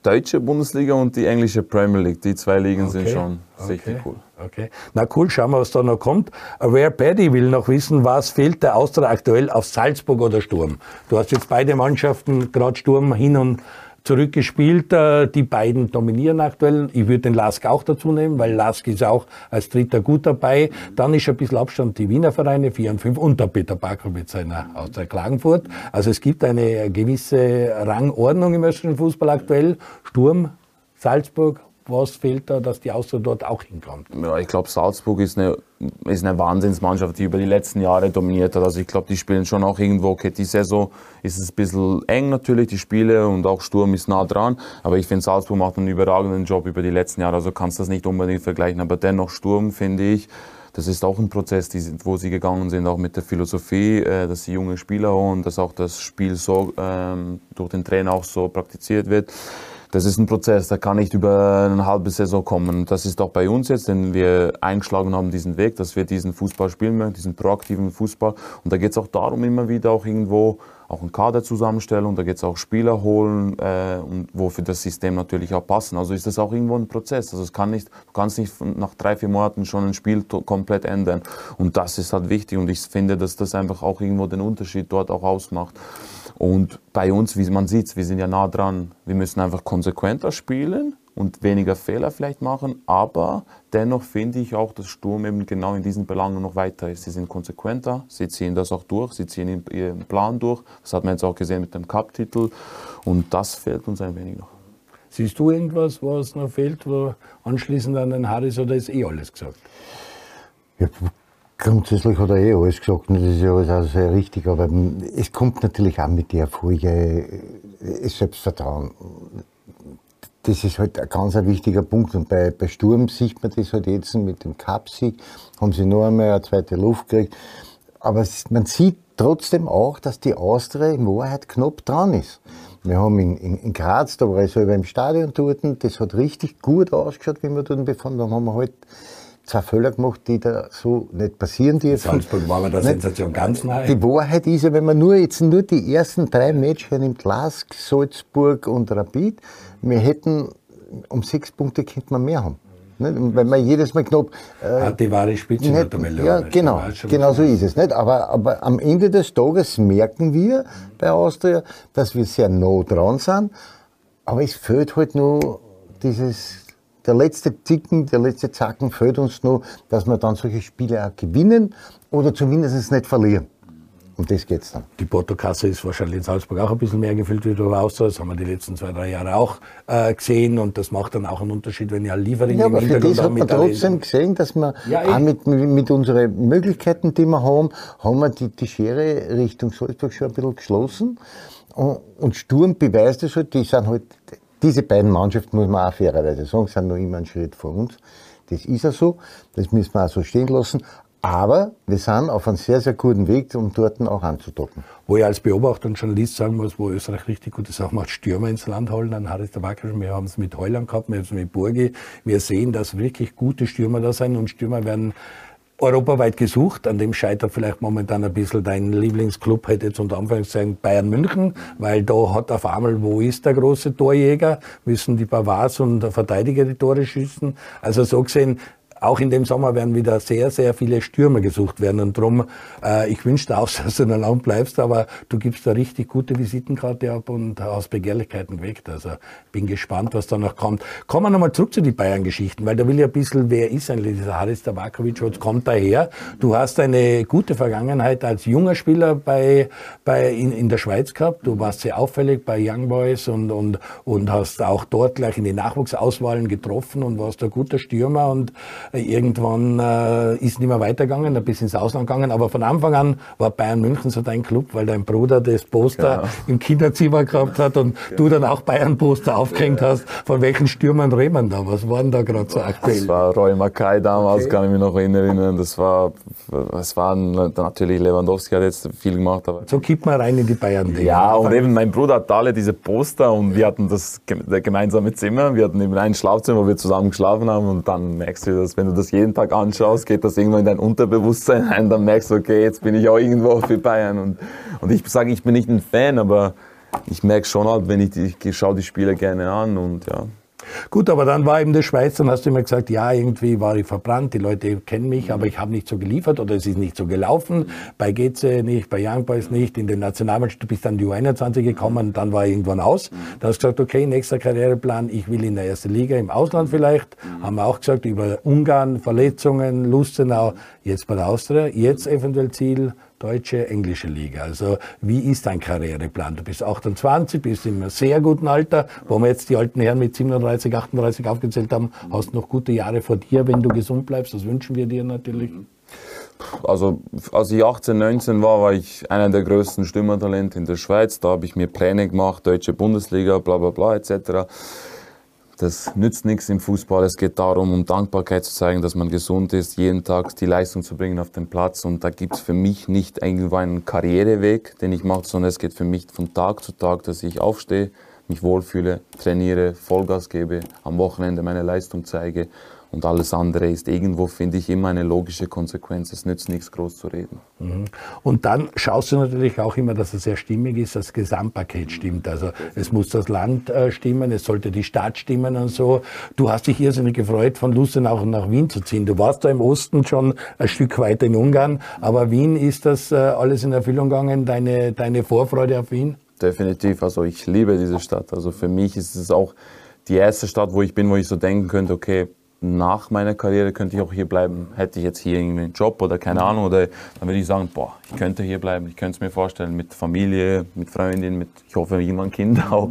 Speaker 2: Deutsche Bundesliga und die englische Premier League, die zwei Ligen sind
Speaker 1: Okay,
Speaker 2: schon
Speaker 1: okay.
Speaker 2: richtig cool.
Speaker 1: Okay. Na cool, schauen wir, was da noch kommt. Rare Paddy will noch wissen, was fehlt der Austria aktuell auf Salzburg oder Sturm? Du hast jetzt beide Mannschaften, gerade Sturm hin und zurück gespielt. Äh, Die beiden dominieren aktuell. Ich würde den Lask auch dazu nehmen, weil Lask ist auch als Dritter gut dabei. Dann ist ein bisschen Abstand die Wiener Vereine, 4 und 5, und der Peter Backer mit seiner Austria Klagenfurt. Also es gibt eine gewisse Rangordnung im österreichischen Fußball aktuell. Sturm, Salzburg, was fehlt da, dass die Austria dort auch hinkommt?
Speaker 2: Ja, ich glaube, Salzburg ist eine, ist eine Wahnsinnsmannschaft, die über die letzten Jahre dominiert hat. Also ich glaube, die spielen schon auch irgendwo, okay, die Saison ist es ein bisschen eng natürlich, die Spiele und auch Sturm ist nah dran. Aber ich finde, Salzburg macht einen überragenden Job über die letzten Jahre. Also kannst das nicht unbedingt vergleichen. Aber dennoch Sturm, finde ich, das ist auch ein Prozess, sind- wo sie gegangen sind, auch mit der Philosophie, äh, dass sie junge Spieler holen, dass auch das Spiel so ähm, durch den Trainer auch so praktiziert wird. Das ist ein Prozess, der kann nicht über eine halbe Saison kommen. Das ist auch bei uns jetzt, denn wir eingeschlagen haben diesen Weg, dass wir diesen Fußball spielen möchten, diesen proaktiven Fußball. Und da geht es auch darum, immer wieder auch irgendwo auch einen Kader zusammenstellen und da geht es auch Spieler holen äh, und wo für das System natürlich auch passen. Also ist das auch irgendwo ein Prozess. Also es kann nicht, du kannst nicht nach drei, vier Monaten schon ein Spiel komplett ändern. Und das ist halt wichtig und ich finde, dass das einfach auch irgendwo den Unterschied dort auch ausmacht. Und bei uns, wie man sieht, wir sind ja nah dran. Wir müssen einfach konsequenter spielen und weniger Fehler vielleicht machen. Aber dennoch finde ich auch, dass Sturm eben genau in diesen Belangen noch weiter ist. Sie sind konsequenter, sie ziehen das auch durch, sie ziehen ihren Plan durch. Das hat man jetzt auch gesehen mit dem Cup-Titel. Und das fehlt uns ein wenig noch.
Speaker 1: Siehst du irgendwas, was noch fehlt, wo anschließend an den Harris oder ist eh alles gesagt?
Speaker 3: Ja, grundsätzlich hat er eh alles gesagt und das ist ja alles auch sehr richtig, aber es kommt natürlich auch mit den Erfolgen äh, Selbstvertrauen. Das ist halt ein ganz wichtiger Punkt und bei, bei Sturm sieht man das halt jetzt mit dem Cup-Sieg, haben sie noch einmal eine zweite Luft gekriegt. Aber man sieht trotzdem auch, dass die Austria in Wahrheit knapp dran ist. Wir haben in, in, in Graz, da war ich selber im Stadion dort, das hat richtig gut ausgeschaut, wie wir dort befunden haben. Haben wir halt zwei Fehler gemacht, die da so nicht passieren dürfen.
Speaker 1: Salzburg war aber der
Speaker 3: Nicht?
Speaker 1: Sensation ganz nahe.
Speaker 3: Die Wahrheit ist ja, wenn man nur jetzt nur die ersten drei Matches nimmt, Lask, Salzburg und Rapid, wir hätten um sechs Punkte könnte man mehr haben. Nicht? Wenn man jedes Mal knapp äh,
Speaker 1: Hat die wahre Spitze in der
Speaker 3: nicht,
Speaker 1: Tabelle.
Speaker 3: ja, genau, genau so ist es. Nicht? Aber, aber am Ende des Tages merken wir bei Austria, dass wir sehr nah dran sind. Aber es fehlt halt nur dieses, der letzte Ticken, der letzte Zacken fehlt uns noch, dass wir dann solche Spiele auch gewinnen oder zumindest nicht verlieren. Um das geht es dann.
Speaker 1: Die Portokasse ist wahrscheinlich in Salzburg auch ein bisschen mehr gefüllt, wie du warst. Das haben wir die letzten zwei, drei Jahre auch äh, gesehen. Und das macht dann auch einen Unterschied, wenn ja Liefering
Speaker 3: ja, aber für das hat man trotzdem gesehen, dass wir ja, auch mit, mit unseren Möglichkeiten, die wir haben, haben wir die, die Schere Richtung Salzburg schon ein bisschen geschlossen. Und, und Sturm beweist es halt, die sind halt, diese beiden Mannschaften, muss man auch fairerweise sagen, sind noch immer einen Schritt vor uns. Das ist ja so, das müssen wir auch so stehen lassen. Aber wir sind auf einem sehr, sehr guten Weg, um dort auch anzudocken.
Speaker 1: Wo ich als Beobachter und Journalist sagen muss, wo Österreich richtig gute Sachen macht, Stürmer ins Land holen, dann hat es der Wacker Wir haben es mit Heuland gehabt, wir haben es mit Burgi. Wir sehen, dass wirklich gute Stürmer da sind und Stürmer werden europaweit gesucht. An dem scheitert vielleicht momentan ein bisschen dein Lieblingsclub, hätte jetzt unter Anführungszeichen Bayern München, weil da hat auf einmal, wo ist der große Torjäger? Müssen die Bavars und der Verteidiger die Tore schießen? Also so gesehen, auch in dem Sommer werden wieder sehr, sehr viele Stürmer gesucht werden. Und darum, äh, ich wünsche dir auch, dass du der Land bleibst, aber du gibst da richtig gute Visitenkarte ab und hast Begehrlichkeiten geweckt. Also bin gespannt, was da noch kommt. Kommen wir nochmal zurück zu den Bayern-Geschichten, weil da will ich ein bisschen, wer ist eigentlich dieser Haris Tabakovic, was kommt daher? Du hast eine gute Vergangenheit als junger Spieler bei, bei in, in der Schweiz gehabt. Du warst sehr auffällig bei Young Boys und, und, und hast auch dort gleich in die Nachwuchsauswahlen getroffen und warst ein guter Stürmer und Irgendwann äh, ist nicht mehr weitergegangen, ein bisschen ins Ausland gegangen. Aber von Anfang an war Bayern München so dein Club, weil dein Bruder das Poster genau. im Kinderzimmer gehabt hat und ja. du dann auch Bayern-Poster aufgehängt ja. hast. Von welchen Stürmern reden wir da? Was waren da gerade so aktuell?
Speaker 2: Das war Roy Mackay damals, okay. kann ich mich noch erinnern. Das war, es waren natürlich Lewandowski hat jetzt viel gemacht. Aber
Speaker 1: so kippt man rein in die bayern -Dinge.
Speaker 2: Ja, und eben mein Bruder hat alle diese Poster und wir hatten das gemeinsame Zimmer. Wir hatten eben ein Schlafzimmer, wo wir zusammen geschlafen haben und dann merkst du, dass wenn du das jeden Tag anschaust, geht das irgendwann in dein Unterbewusstsein ein, dann merkst du, okay, jetzt bin ich auch irgendwo für Bayern. Und, und ich sage, ich bin nicht ein Fan, aber ich merke schon halt, wenn ich, die, ich schaue die Spiele gerne an und ja,
Speaker 1: Gut, aber dann war eben der Schweiz, dann hast du immer gesagt, ja, irgendwie war ich verbrannt, die Leute kennen mich, aber ich habe nicht so geliefert oder es ist nicht so gelaufen. Bei GC nicht, bei Young Boys nicht, in den Nationalmannschaft, du bist dann die U21 gekommen, dann war irgendwann aus. Da hast du gesagt, okay, nächster Karriereplan, ich will in der ersten Liga, im Ausland vielleicht. Haben wir auch gesagt, über Ungarn, Verletzungen, Lustenau, jetzt bei der Austria, jetzt eventuell Ziel, deutsche, englische Liga. Also wie ist dein Karriereplan? Du bist 28, bist im sehr guten Alter, wo wir jetzt die alten Herren mit 37, 38 aufgezählt haben, hast noch gute Jahre vor dir, wenn du gesund bleibst. Das wünschen wir dir natürlich.
Speaker 2: Also als ich 18, 19 war, war ich einer der größten Stürmertalente in der Schweiz. Da habe ich mir Pläne gemacht, deutsche Bundesliga, bla bla bla etc. Das nützt nichts im Fußball. Es geht darum, um Dankbarkeit zu zeigen, dass man gesund ist, jeden Tag die Leistung zu bringen auf den Platz. Und da gibt es für mich nicht irgendwo einen Karriereweg, den ich mache, sondern es geht für mich von Tag zu Tag, dass ich aufstehe, mich wohlfühle, trainiere, Vollgas gebe, am Wochenende meine Leistung zeige und alles andere ist irgendwo, finde ich, immer eine logische Konsequenz. Es nützt nichts groß zu reden.
Speaker 1: Mhm. Und dann schaust du natürlich auch immer, dass es sehr stimmig ist, das Gesamtpaket stimmt. Also es muss das Land äh, stimmen, es sollte die Stadt stimmen und so. Du hast dich irrsinnig gefreut, von Lustenau nach Wien zu ziehen. Du warst da im Osten schon ein Stück weiter in Ungarn, aber Wien ist das äh, alles in Erfüllung gegangen, deine, deine Vorfreude auf Wien?
Speaker 2: Definitiv, also ich liebe diese Stadt. Also für mich ist es auch die erste Stadt, wo ich bin, wo ich so denken könnte, okay, nach meiner Karriere könnte ich auch hier bleiben. Hätte ich jetzt hier irgendwie einen Job oder keine Ahnung, oder dann würde ich sagen, boah, ich könnte hier bleiben, ich könnte es mir vorstellen, mit Familie, mit Freundin, mit, ich hoffe, jemand Kind auch.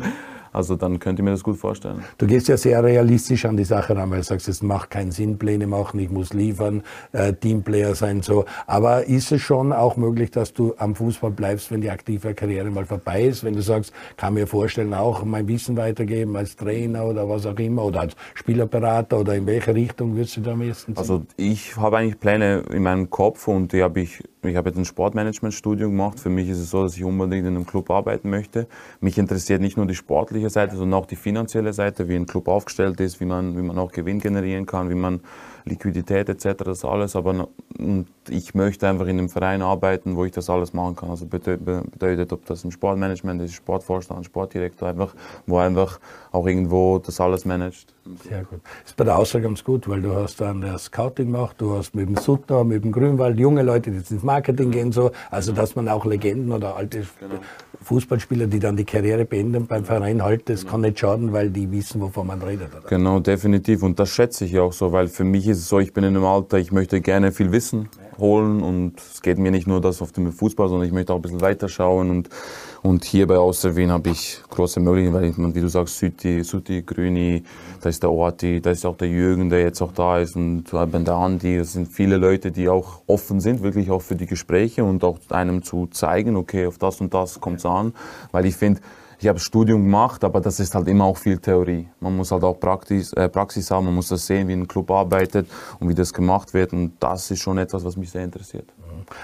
Speaker 2: Also dann könnt ihr mir das gut vorstellen.
Speaker 1: Du gehst ja sehr realistisch an die Sache ran, weil du sagst, es macht keinen Sinn, Pläne machen, ich muss liefern, äh, Teamplayer sein, so. Aber ist es schon auch möglich, dass du am Fußball bleibst, wenn die aktive Karriere mal vorbei ist? Wenn du sagst, kann mir vorstellen, auch mein Wissen weitergeben als Trainer oder was auch immer oder als Spielerberater oder in welche Richtung würdest du da am ehesten
Speaker 2: Also ich habe eigentlich Pläne in meinem Kopf und die habe ich ich habe jetzt ein Sportmanagement-Studium gemacht. Für mich ist es so, dass ich unbedingt in einem Club arbeiten möchte. Mich interessiert nicht nur die sportliche Seite, sondern auch die finanzielle Seite, wie ein Club aufgestellt ist, wie man, wie man auch Gewinn generieren kann, wie man Liquidität etc. Das alles. Aber ich möchte einfach in einem Verein arbeiten, wo ich das alles machen kann. Also bedeutet, ob das ein Sportmanagement ist, Sportvorstand, Sportdirektor, einfach, wo einfach auch irgendwo das alles managt.
Speaker 1: Sehr gut. Das ist bei der Aussage ganz gut, weil du hast dann das Scouting gemacht, du hast mit dem Sutter, mit dem Grünwald junge Leute, die jetzt ins Marketing gehen, so. Also, dass man auch Legenden oder alte genau. Fußballspieler, die dann die Karriere beenden beim Verein halt, das kann nicht schaden, weil die wissen, wovon man redet.
Speaker 2: Oder? Genau, definitiv. Und das schätze ich auch so, weil für mich ist es so, ich bin in einem Alter, ich möchte gerne viel wissen holen und es geht mir nicht nur das auf dem Fußball, sondern ich möchte auch ein bisschen weiterschauen und, und hier bei Außer Wien habe ich große Möglichkeiten, weil wie du sagst, Süti, Süti, Grüni, da ist der Orti, da ist auch der Jürgen, der jetzt auch da ist und eben der Andi, das sind viele Leute, die auch offen sind, wirklich auch für die Gespräche und auch einem zu zeigen, okay, auf das und das kommt es an, weil ich finde, ich habe Studium gemacht, aber das ist halt immer auch viel Theorie. Man muss halt auch Praxis, äh, Praxis haben, man muss das sehen, wie ein Club arbeitet und wie das gemacht wird. Und das ist schon etwas, was mich sehr interessiert.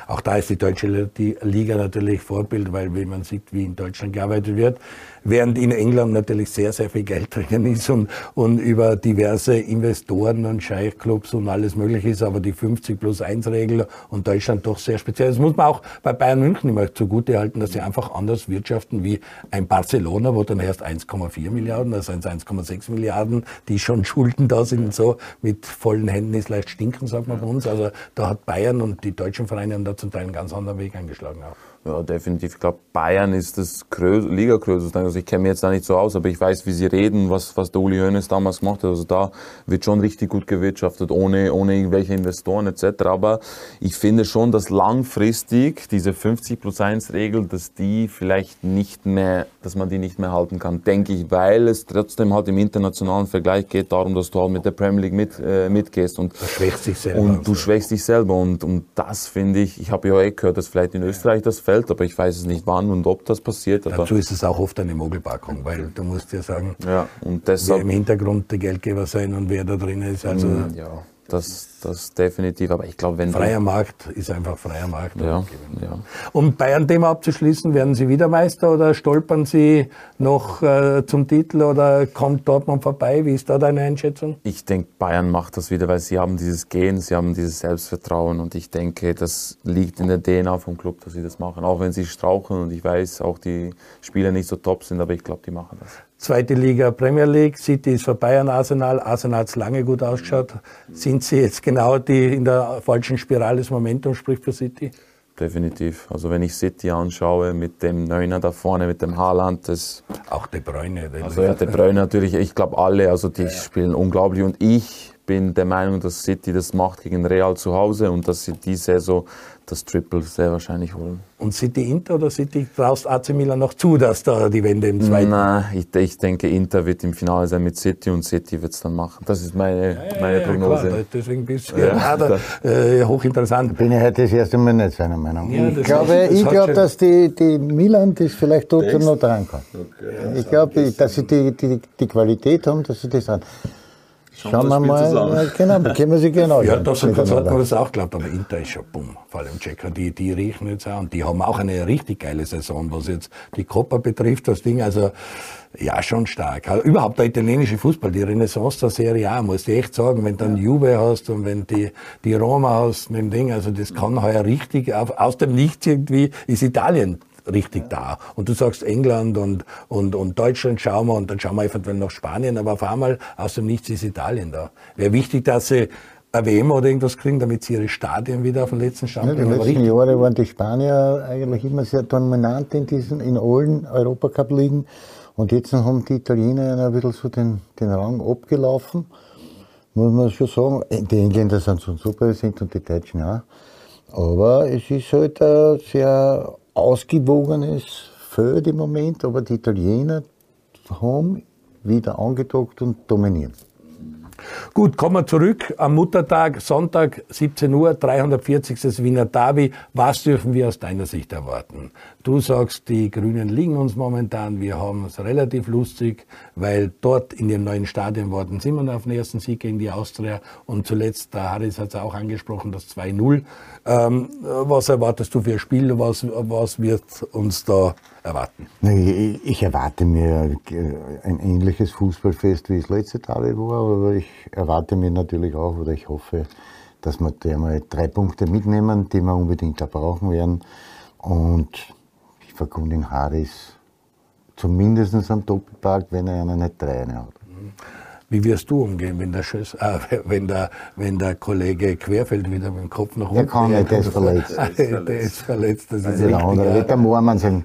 Speaker 1: Auch da ist die deutsche Liga natürlich Vorbild, weil wenn man sieht, wie in Deutschland gearbeitet wird, während in England natürlich sehr, sehr viel Geld drinnen ist und, und über diverse Investoren und Scheichclubs und alles mögliche ist, aber die 50 plus 1 Regel und Deutschland doch sehr speziell. Das muss man auch bei Bayern München immer zugute halten, dass sie einfach anders wirtschaften wie ein Barcelona, wo dann erst 1,4 Milliarden, also 1,6 Milliarden, die schon Schulden da sind und so, mit vollen Händen ist leicht stinken, sagt man bei uns. Also da hat Bayern und die deutschen Vereine haben da zum Teil einen ganz anderen Weg eingeschlagen auch.
Speaker 2: Ja, definitiv. Ich glaube, Bayern ist das Liga-Größte. Also ich kenne mich jetzt da nicht so aus, aber ich weiß, wie sie reden, was, was der Uli Hoeneß damals gemacht hat. Also da wird schon richtig gut gewirtschaftet, ohne, ohne irgendwelche Investoren etc. Aber ich finde schon, dass langfristig diese 50 plus 1 Regel, dass die vielleicht nicht mehr, dass man die nicht mehr halten kann, denke ich, weil es trotzdem halt im internationalen Vergleich geht darum, dass du halt mit der Premier League mit, äh, mitgehst und,
Speaker 1: du schwächst dich selber.
Speaker 2: Und du schwächst dich selber und, und das finde ich, ich habe ja eh gehört, dass vielleicht in Österreich das fällt, aber ich weiß es nicht wann und ob das passiert. Aber
Speaker 1: Dazu ist es auch oft eine Mogelpackung, weil du musst ja sagen,
Speaker 2: ja, und deshalb,
Speaker 1: wer im Hintergrund der Geldgeber sein und wer da drin ist. Also
Speaker 2: mm, ja, das, das definitiv. Aber ich glaube, wenn
Speaker 1: freier Markt ist einfach freier Markt.
Speaker 2: Ja, ja.
Speaker 1: Um Bayern-Thema abzuschließen, werden Sie wieder Meister oder stolpern Sie noch äh, zum Titel oder kommt Dortmund vorbei? Wie ist da deine Einschätzung?
Speaker 2: Ich denke, Bayern macht das wieder, weil sie haben dieses Gehen, sie haben dieses Selbstvertrauen und ich denke, das liegt in der DNA vom Club, dass sie das machen. Auch wenn sie strauchen und ich weiß, auch die Spieler nicht so top sind, aber ich glaube, die machen das.
Speaker 1: Zweite Liga Premier League, City ist vorbei an Arsenal. Arsenal hat es lange gut ausgeschaut. Sind Sie jetzt genau die in der falschen Spirale des Momentums spricht für City?
Speaker 2: Definitiv. Also wenn ich City anschaue mit dem Neuner da vorne, mit dem Haaland, das...
Speaker 1: Auch De Bruyne.
Speaker 2: Also ja, De Bruyne natürlich, ich glaube alle, also die ja. spielen unglaublich. Und ich bin der Meinung, dass City das macht gegen Real zu Hause und dass sie die Saison das Triple sehr wahrscheinlich holen.
Speaker 1: Und City Inter oder City traust AC Milan noch zu, dass da die Wende im zweiten?
Speaker 2: Nein, ich, ich denke, Inter wird im Finale sein mit City und City wird es dann machen. Das ist meine, ja, meine ja, Prognose.
Speaker 1: Klar, deswegen bist du ja, da, äh, hochinteressant.
Speaker 3: Bin ich heute das erste Mal nicht seiner Meinung. ich glaube, ich glaube dass die, die Milan das vielleicht trotzdem noch dran kann. Okay, ich glaube, dass sie die, die, die Qualität haben, dass sie das dran Schauen wir mal, zusammen. genau, kennen wir sie genau.
Speaker 1: Ja, das hat man das auch geglaubt, aber Inter ist schon bumm, vor allem Checker, die, die riechen jetzt auch und die haben auch eine richtig geile Saison, was jetzt die Copa betrifft, das Ding, also ja, schon stark. Also, überhaupt der italienische Fußball, die Renaissance der Serie A, muss ich echt sagen, wenn du dann Juve hast und wenn die, die Roma hast mit dem Ding, also das kann heuer richtig, aus dem Nichts irgendwie, ist Italien richtig da. Und du sagst England und, und, und Deutschland schauen wir und dann schauen wir eventuell nach Spanien, aber auf einmal aus dem Nichts ist Italien da. Wäre wichtig, dass sie eine WM oder irgendwas kriegen, damit sie ihre Stadien wieder auf den letzten Stand
Speaker 3: bringen. Ja, die letzten Jahre waren die Spanier eigentlich immer sehr dominant in diesen, in allen Europacup-Ligen. Und jetzt haben die Italiener ein bisschen so den, den Rang abgelaufen. Muss man schon sagen. Die Engländer sind schon super sind und die Deutschen auch. Aber es ist halt ein sehr ausgewogenes Feld im Moment, aber die Italiener haben wieder angedockt und dominieren.
Speaker 1: Gut, kommen wir zurück am Muttertag, Sonntag, 17 Uhr, 340. Wiener Derby. Was dürfen wir aus deiner Sicht erwarten? Du sagst, die Grünen liegen uns momentan. Wir haben es relativ lustig, weil dort in dem neuen Stadion warten wir auf den ersten Sieg gegen die Austria. Und zuletzt, der Harris hat es auch angesprochen, das 2-0. Ähm, was erwartest du für ein Spiel? Was, was wird uns da erwarten?
Speaker 3: Ich erwarte mir ein ähnliches Fußballfest, wie es letzte Tage war, aber ich erwarte mir natürlich auch, oder ich hoffe, dass wir da mal drei Punkte mitnehmen, die wir unbedingt da brauchen werden. Und ich verkunde den Harris zumindest einen Doppelpark, wenn er einen nicht drei hat.
Speaker 1: Wie wirst du umgehen, wenn der, Schuss, äh, wenn der, wenn der Kollege Querfeld wieder mit dem Kopf nach
Speaker 3: unten... Der kann nicht, der ist verletzt.
Speaker 1: der ist verletzt, das ist
Speaker 3: Genau, da wird der Moormann sein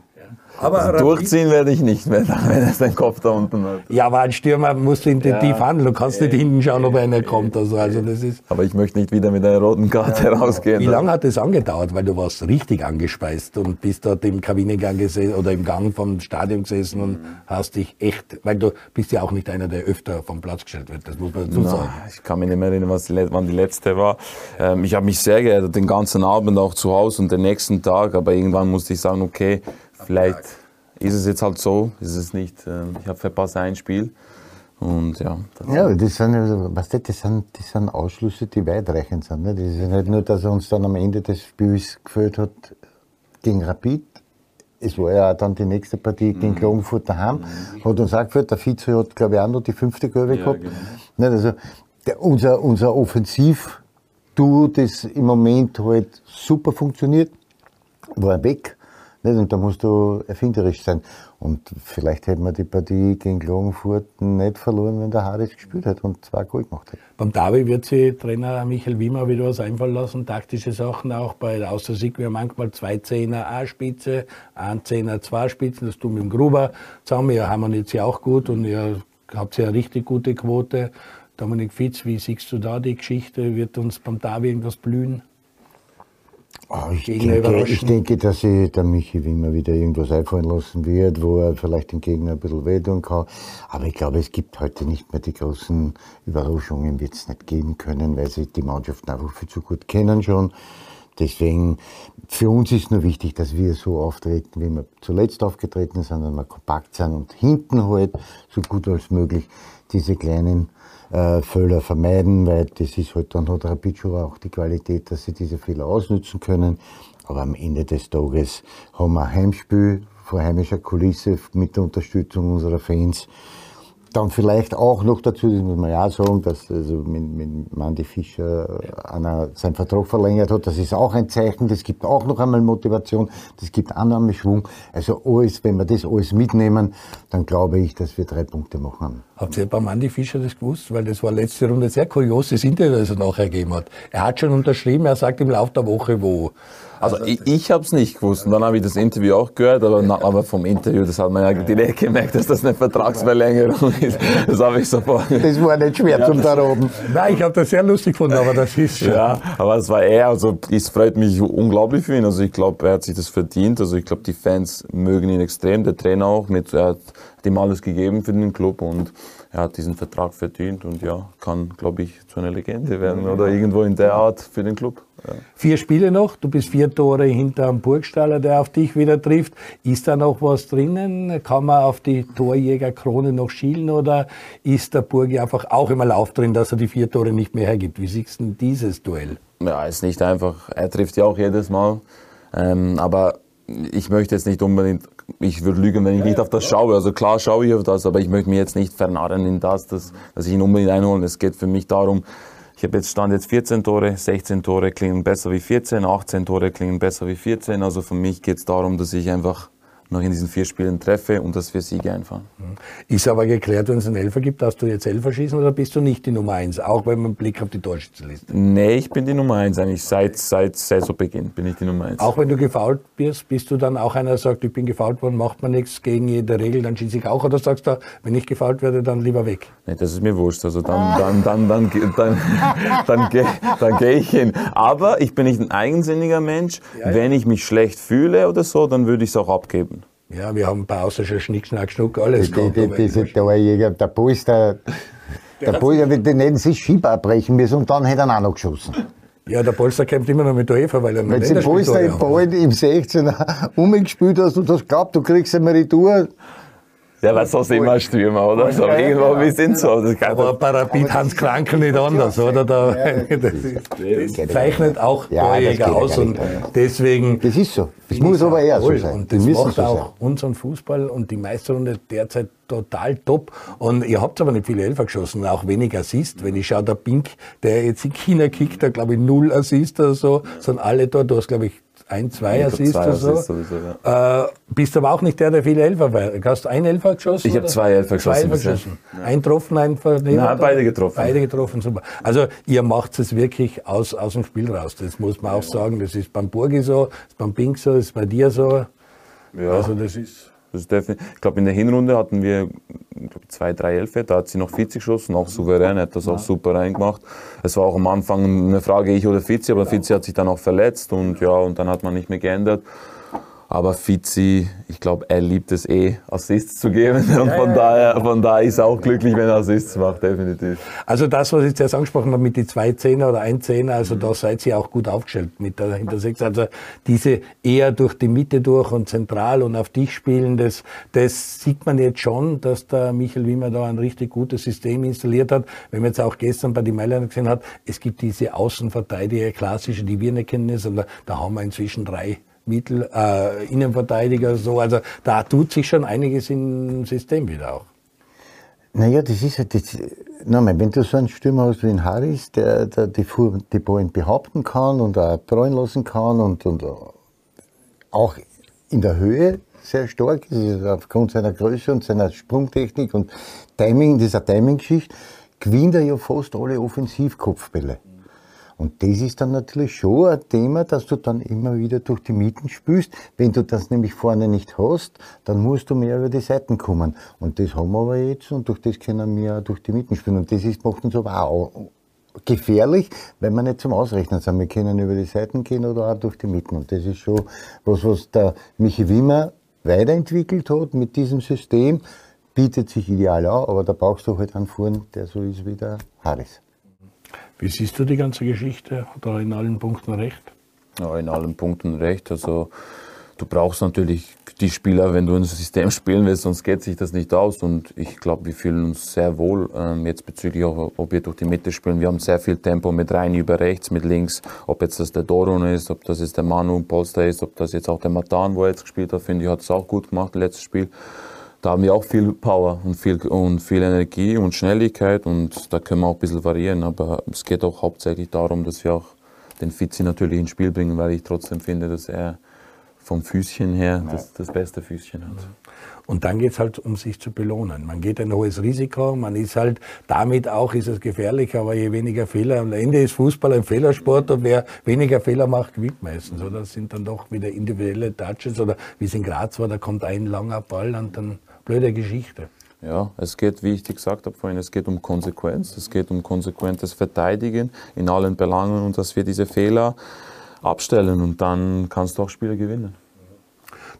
Speaker 2: Aber also durchziehen werde ich nicht mehr, wenn er seinen Kopf da unten hat.
Speaker 1: Ja, aber ein Stürmer musst du intensiv ja. handeln. Du kannst nicht hinten schauen, ob einer kommt. Also, also das ist
Speaker 2: aber ich möchte nicht wieder mit einer roten Karte ja, rausgehen.
Speaker 1: Wie lange hat das angedauert? Weil du warst richtig angespeist und bist dort im Kabinengang gesessen oder im Gang vom Stadion gesessen und hast dich echt, weil du bist ja auch nicht einer, der öfter vom Platz gestellt wird. Das muss man dazu sagen.
Speaker 2: Ich kann mich nicht mehr erinnern, was die, wann die letzte war. Ähm, ich habe mich sehr geärgert, den ganzen Abend auch zu Hause und den nächsten Tag. Aber irgendwann musste ich sagen, okay, vielleicht ist es jetzt halt so, ist es nicht. Äh, ich habe verpasst ein Spiel. Und ja,
Speaker 3: ja das, sind, was das, das, sind, das sind Ausschlüsse, die weitreichend sind. Ne? Das ist nicht nur, dass er uns dann am Ende des Spiels geführt hat gegen Rapid. Es war ja auch dann die nächste Partie gegen mhm. Klagenfurt daheim. Mhm. Hat uns auch geführt, der Vize hat, glaube ich, auch noch die fünfte Kurve ja, gehabt. Genau. Also, der, unser, unser Offensiv-Duo, das im Moment halt super funktioniert, war weg. Nicht? Und da musst du erfinderisch sein. Und vielleicht hätten wir die Partie gegen Klagenfurt nicht verloren, wenn der Harris gespielt hat und zwei Goal gemacht hat.
Speaker 1: Beim Davi wird sich Trainer Michael Wimmer wieder was einfallen lassen, taktische Sachen auch. Bei der Außersieg wir manchmal zwei Zehner A-Spitze, ein Zehner zwei Spitzen, das tun wir dem Gruber zusammen. Ihr harmoniert sie auch gut und ihr habt ja eine richtig gute Quote. Dominik Fitz, wie siehst du da die Geschichte? Wird uns beim Davi irgendwas blühen?
Speaker 3: Oh, ich, denke, ich denke, dass sich der Michi Wimmer wieder irgendwas einfallen lassen wird, wo er vielleicht den Gegner ein bisschen wehtun kann. Aber ich glaube, es gibt heute nicht mehr die großen Überraschungen, wird es nicht geben können, weil sie die Mannschaften einfach viel zu gut kennen schon. Deswegen, für uns ist nur wichtig, dass wir so auftreten, wie wir zuletzt aufgetreten sind, dass wir kompakt sind und hinten halt so gut als möglich diese kleinen äh, Fehler vermeiden, weil das ist halt dann hat Rapid auch die Qualität, dass sie diese Fehler ausnutzen können. Aber am Ende des Tages haben wir ein Heimspiel vor heimischer Kulisse mit der Unterstützung unserer Fans. Dann vielleicht auch noch dazu, das muss man ja sagen, dass also mit, mit Mandy Fischer einer seinen Vertrag verlängert hat. Das ist auch ein Zeichen. Das gibt auch noch einmal Motivation. Das gibt Annahmeschwung. Also alles, wenn wir das alles mitnehmen, dann glaube ich, dass wir drei Punkte machen.
Speaker 1: Habt ihr beim Mandy Fischer das gewusst? Weil das war letzte Runde sehr kurioses Interview, das er nachher gegeben hat. Er hat schon unterschrieben, er sagt im Laufe der Woche wo.
Speaker 2: Also, also ich, ich habe es nicht gewusst. Und dann habe ich das Interview auch gehört, aber, na, aber vom Interview, das hat man ja direkt gemerkt, dass das eine Vertragsverlängerung ist. Das habe ich sofort.
Speaker 3: Das war nicht schwer ja, zum Daroben.
Speaker 1: Nein, ich habe das sehr lustig gefunden, aber das ist
Speaker 2: schon. Ja, aber es war er. Also es freut mich unglaublich für ihn. Also ich glaube, er hat sich das verdient. Also ich glaube, die Fans mögen ihn extrem, der Trainer auch. Mit, er hat ihm alles gegeben für den Club und er hat diesen Vertrag verdient und ja, kann, glaube ich, zu einer Legende werden oder irgendwo in der Art für den Club. Ja.
Speaker 1: Vier Spiele noch, du bist vier Tore hinter dem Burgstaller, der auf dich wieder trifft. Ist da noch was drinnen? Kann man auf die Torjägerkrone noch schielen oder ist der Burgi einfach auch im Lauf drin, dass er die vier Tore nicht mehr hergibt? Wie siehst du dieses Duell?
Speaker 2: Ja, ist nicht einfach. Er trifft ja auch jedes Mal. Ähm, aber ich möchte jetzt nicht unbedingt, ich würde lügen, wenn ich nicht auf das schaue. Also klar schaue ich auf das, aber ich möchte mich jetzt nicht vernarren in das, dass, dass ich ihn unbedingt einholen. Es geht für mich darum, ich habe jetzt Stand jetzt 14 Tore, 16 Tore klingen besser wie 14, 18 Tore klingen besser wie 14. Also für mich geht es darum, dass ich einfach noch in diesen vier Spielen treffe und dass wir Siege einfahren. Mhm.
Speaker 1: Ist aber geklärt, wenn es einen Elfer gibt, darfst du jetzt Elfer schießen oder bist du nicht die Nummer eins, auch wenn man Blick auf die Torschützenliste?
Speaker 2: Nee, ich bin die Nummer eins eigentlich. Seit, seit Saisonbeginn bin ich die Nummer eins.
Speaker 1: Auch wenn du gefault bist, bist du dann auch einer, der sagt, ich bin gefault worden, macht man nichts gegen jede Regel, dann schieße ich auch oder sagst du, wenn ich gefault werde, dann lieber weg?
Speaker 2: Nee, das ist mir wurscht. Also dann, dann, dann, dann, dann, dann, dann, gehe dann geh ich hin. Aber ich bin nicht ein eigensinniger Mensch. Ja, ja. Wenn ich mich schlecht fühle oder so, dann würde ich es auch abgeben.
Speaker 1: Ja, wir haben ein paar außer schon Schnick, Schnack, Schnuck, alles
Speaker 3: die, die, die, Diese Torjäger, der Polster, der Polster, die nennen sich Schieb abbrechen müssen und dann hätte er auch noch geschossen.
Speaker 1: Ja, der Polster kämpft immer noch mit der Eva, weil er
Speaker 3: Wenn du den Polster im Ball im 16er umgespielt hast und hast glaubt, du kriegst eine Meritur,
Speaker 2: ja, weil so sind wir Stürmer, oder? So, ja, irgendwo, wir sind so.
Speaker 1: Das aber bei Rapid Hans Krankel nicht anders, oder? Da, das, ist, das zeichnet auch Torjäger aus und deswegen.
Speaker 3: Das ist so. Das muss aber eher so sein.
Speaker 1: Und das macht so auch sein. unseren Fußball und die Meisterrunde derzeit total top. Und ihr habt aber nicht viele Elfer geschossen, auch wenig Assist. Wenn ich schaue, der Pink, der jetzt in China kickt, da glaube ich null Assist oder so, sind alle dort. Du hast, glaube ich, ein, zwei Assists oder so. Sowieso, ja. äh, bist aber auch nicht der, der viele Elfer war. Hast du einen Elfer geschossen?
Speaker 2: Ich habe zwei Elfer geschossen. Zwei Elfer
Speaker 1: geschossen. Ja. Ein getroffen, ein?
Speaker 2: Nein, beide getroffen.
Speaker 1: Beide getroffen, super. Also ihr macht es wirklich aus, aus dem Spiel raus. Das muss man auch sagen. Das ist beim Burgi so, das ist beim Pink so, das ist bei dir so.
Speaker 2: Ja. Also das ist das ist ich glaube, in der Hinrunde hatten wir glaub, zwei, drei Elfe, da hat sie noch Vize geschossen, auch souverän, hat das auch super reingemacht. Es war auch am Anfang eine Frage, ich oder Vize, aber Vize hat sich dann auch verletzt und ja, und dann hat man nicht mehr geändert. Aber Fizzi, ich glaube, er liebt es eh, Assists zu geben. Und von, daher, von daher ist er auch glücklich, wenn er Assists macht, definitiv.
Speaker 1: Also das, was ich jetzt angesprochen habe mit die zwei Zehner oder ein Zehner, also mhm. da seid ihr auch gut aufgestellt mit der Hintersechs. Also diese eher durch die Mitte durch und zentral und auf dich spielen, das, das sieht man jetzt schon, dass der Michael Wimmer da ein richtig gutes System installiert hat. Wenn man jetzt auch gestern bei die Mailänder gesehen hat, es gibt diese Außenverteidiger, klassische, die wir nicht kennen, da, da haben wir inzwischen drei Mittel, äh, Innenverteidiger, so. Also da tut sich schon einiges im System wieder auch.
Speaker 3: Naja, das ist ja das. Nochmal, wenn du so einen Stürmer hast wie ein Harris, der, der die, die Ballen behaupten kann und auch treuen lassen kann und, und auch in der Höhe sehr stark ist, aufgrund seiner Größe und seiner Sprungtechnik und Timing, dieser Timing-Geschichte, gewinnt er ja fast alle Offensivkopfbälle. Und das ist dann natürlich schon ein Thema, dass du dann immer wieder durch die Mieten spürst. Wenn du das nämlich vorne nicht hast, dann musst du mehr über die Seiten kommen. Und das haben wir aber jetzt und durch das können wir auch durch die Mieten spielen. Und das ist, macht uns aber auch gefährlich, wenn wir nicht zum Ausrechnen sind. Wir können über die Seiten gehen oder auch durch die Mieten. Und das ist schon was, was der Michi Wimmer weiterentwickelt hat mit diesem System. Bietet sich ideal an, aber da brauchst du halt einen Fuhren, der so ist wie der Harris.
Speaker 1: Wie siehst du die ganze Geschichte? Hat er in allen Punkten recht?
Speaker 2: Ja, in allen Punkten recht. Also du brauchst natürlich die Spieler, wenn du ein System spielen willst, sonst geht sich das nicht aus. Und ich glaube, wir fühlen uns sehr wohl ähm, jetzt bezüglich, auch, ob wir durch die Mitte spielen. Wir haben sehr viel Tempo mit rein über rechts, mit links. Ob jetzt das der Doron ist, ob das jetzt der Manu Polster ist, ob das jetzt auch der Matan, wo er jetzt gespielt hat, finde ich, hat es auch gut gemacht, letztes Spiel da haben wir auch viel Power und viel, und viel Energie und Schnelligkeit und da können wir auch ein bisschen variieren. Aber es geht auch hauptsächlich darum, dass wir auch den Fitzi natürlich ins Spiel bringen, weil ich trotzdem finde, dass er vom Füßchen her das, das beste Füßchen hat.
Speaker 1: Und dann geht es halt um sich zu belohnen. Man geht ein hohes Risiko, man ist halt, damit auch ist es gefährlich, aber je weniger Fehler, am Ende ist Fußball ein Fehlersport und wer weniger Fehler macht, gewinnt meistens. Oder? Das sind dann doch wieder individuelle Touches oder wie es in Graz war, da kommt ein langer Ball und dann blöde Geschichte.
Speaker 2: Ja, es geht, wie ich dir gesagt habe vorhin, es geht um Konsequenz, es geht um konsequentes Verteidigen in allen Belangen und dass wir diese Fehler abstellen und dann kannst du auch Spiele gewinnen.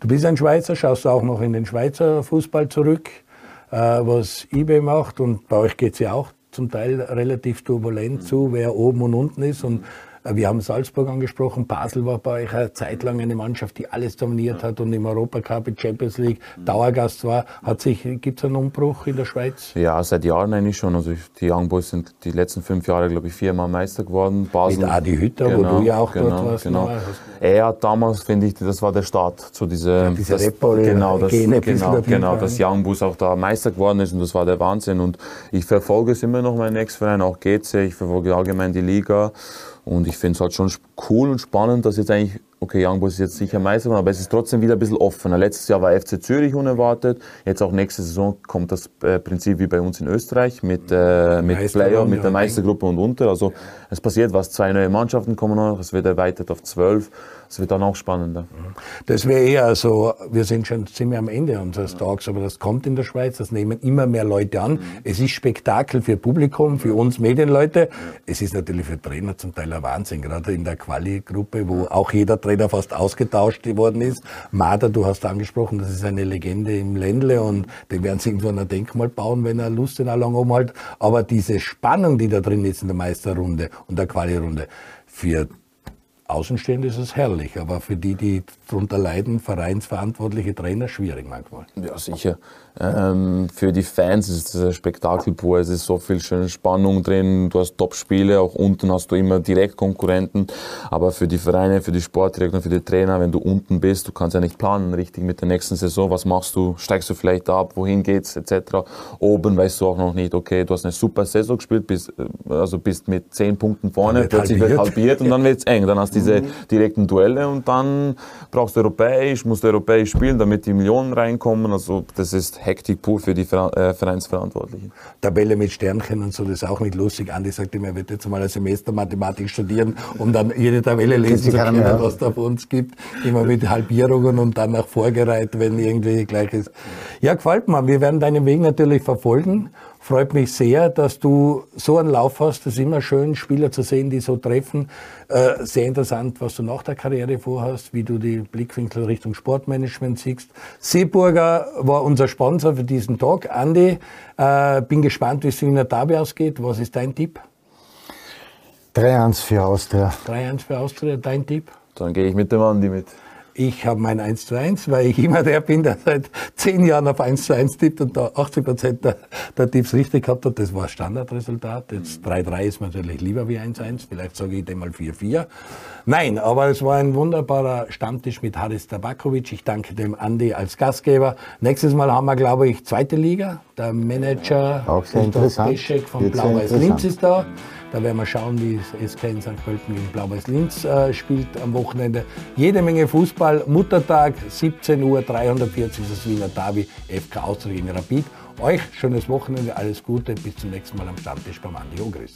Speaker 1: Du bist ein Schweizer, schaust du auch noch in den Schweizer Fußball zurück, äh, was eBay macht und bei euch geht es ja auch zum Teil relativ turbulent zu, wer oben und unten ist und wir haben Salzburg angesprochen. Basel war bei euch eine Zeit lang eine Mannschaft, die alles dominiert hat und im Europacup, Champions League Dauergast war. Hat sich, gibt es einen Umbruch in der Schweiz?
Speaker 2: Ja, seit Jahren eigentlich schon. Also die Young Boys sind die letzten fünf Jahre, glaube ich, viermal Meister geworden.
Speaker 1: Basel. Mit Adi Hütter, genau, wo du ja auch
Speaker 2: genau,
Speaker 1: dort warst.
Speaker 2: Genau. Er hat damals, finde ich, das war der Start zu dieser,
Speaker 1: ja, diese das,
Speaker 2: genau, das, Gene genau, genau, dass Young Boys auch da Meister geworden ist und das war der Wahnsinn. Und ich verfolge es immer noch, mein Ex-Verein, auch GC, ich verfolge allgemein die Liga. Und ich finde es halt schon cool und spannend, dass jetzt eigentlich okay, Young Boys ist jetzt sicher Meister geworden, aber es ist trotzdem wieder ein bisschen offener. Letztes Jahr war FC Zürich unerwartet, jetzt auch nächste Saison kommt das äh, Prinzip wie bei uns in Österreich mit, äh, mit Player, mit der Meistergruppe und unter. Also es passiert was, zwei neue Mannschaften kommen noch, es wird erweitert auf zwölf. Es wird dann auch spannender.
Speaker 1: Das wäre eher so, wir sind schon ziemlich am Ende unseres Tags, aber das kommt in der Schweiz, das nehmen immer mehr Leute an. Es ist Spektakel für Publikum, für uns Medienleute. Es ist natürlich für Trainer zum Teil ein Wahnsinn, gerade in der Quali-Gruppe, wo auch jeder Trainer fast ausgetauscht worden ist. Mader, du hast angesprochen, das ist eine Legende im Ländle und den werden sie irgendwann ein Denkmal bauen, wenn er Lust in lang oben halt. Aber diese Spannung, die da drin ist in der Meisterrunde und der Quali-Runde, für Außenstehende ist es herrlich, aber für die, die darunter leiden, vereinsverantwortliche Trainer, schwierig manchmal.
Speaker 2: Ja, sicher. Ähm, für die Fans ist es ein Spektakel pur. Es ist so viel schöne Spannung drin. Du hast Top-Spiele, auch unten hast du immer Direktkonkurrenten. Aber für die Vereine, für die Sportdirektoren, für die Trainer, wenn du unten bist, du kannst ja nicht planen richtig mit der nächsten Saison. Was machst du? Steigst du vielleicht ab? Wohin geht's? Etc. Oben weißt du auch noch nicht, okay, du hast eine super Saison gespielt, bist, äh, also bist mit zehn Punkten vorne, plötzlich halbiert. wird halbiert und dann wird's eng. Dann hast brauchst diese mhm. direkten Duelle und dann brauchst du europäisch, musst du europäisch spielen, damit die Millionen reinkommen. Also das ist Hektik pur für die äh, Vereinsverantwortlichen.
Speaker 1: Tabelle mit Sternchen und so, das ist auch nicht lustig. Andi sagt immer, er wird jetzt mal ein Semester Mathematik studieren, um dann jede Tabelle lesen zu können, was da von uns gibt. Immer mit Halbierungen und dann nach vorgereiht, wenn irgendwie gleich ist. Ja, gefällt mir. Wir werden deinen Weg natürlich verfolgen. Freut mich sehr, dass du so einen Lauf hast. Das ist immer schön, Spieler zu sehen, die so treffen. Äh, sehr interessant, was du nach der Karriere vorhast, wie du die Blickwinkel Richtung Sportmanagement siehst. Seeburger war unser Sponsor für diesen Tag. Andi, äh, bin gespannt, wie es in der Derby ausgeht. Was ist dein Tipp?
Speaker 3: 3-1 für Austria.
Speaker 1: 3-1 für Austria, dein Tipp?
Speaker 2: Dann gehe ich mit dem Andi mit.
Speaker 1: Ich habe mein 1 zu 1, weil ich immer der bin, der seit zehn Jahren auf 1 zu 1 tippt und da 80 Prozent der, der Tipps richtig gehabt hat. Das war Standardresultat. Jetzt 3-3 ist natürlich lieber wie 1-1. Vielleicht sage ich dem mal 4-4. Nein, aber es war ein wunderbarer Stammtisch mit Haris Tabakovic. Ich danke dem Andi als Gastgeber. Nächstes Mal haben wir, glaube ich, zweite Liga. Der Manager
Speaker 3: Auch sehr interessant.
Speaker 1: Von Blau-Weiß Linz ist da. Da werden wir schauen, wie SK in St. Pölten gegen Blau-Weiß Linz äh, spielt am Wochenende. Jede Menge Fußball. Muttertag, 17 Uhr, 340 ist das Wiener Derby, FK Austria gegen Rapid. Euch schönes Wochenende, alles Gute, bis zum nächsten Mal am Stammtisch beim Andi Ogris.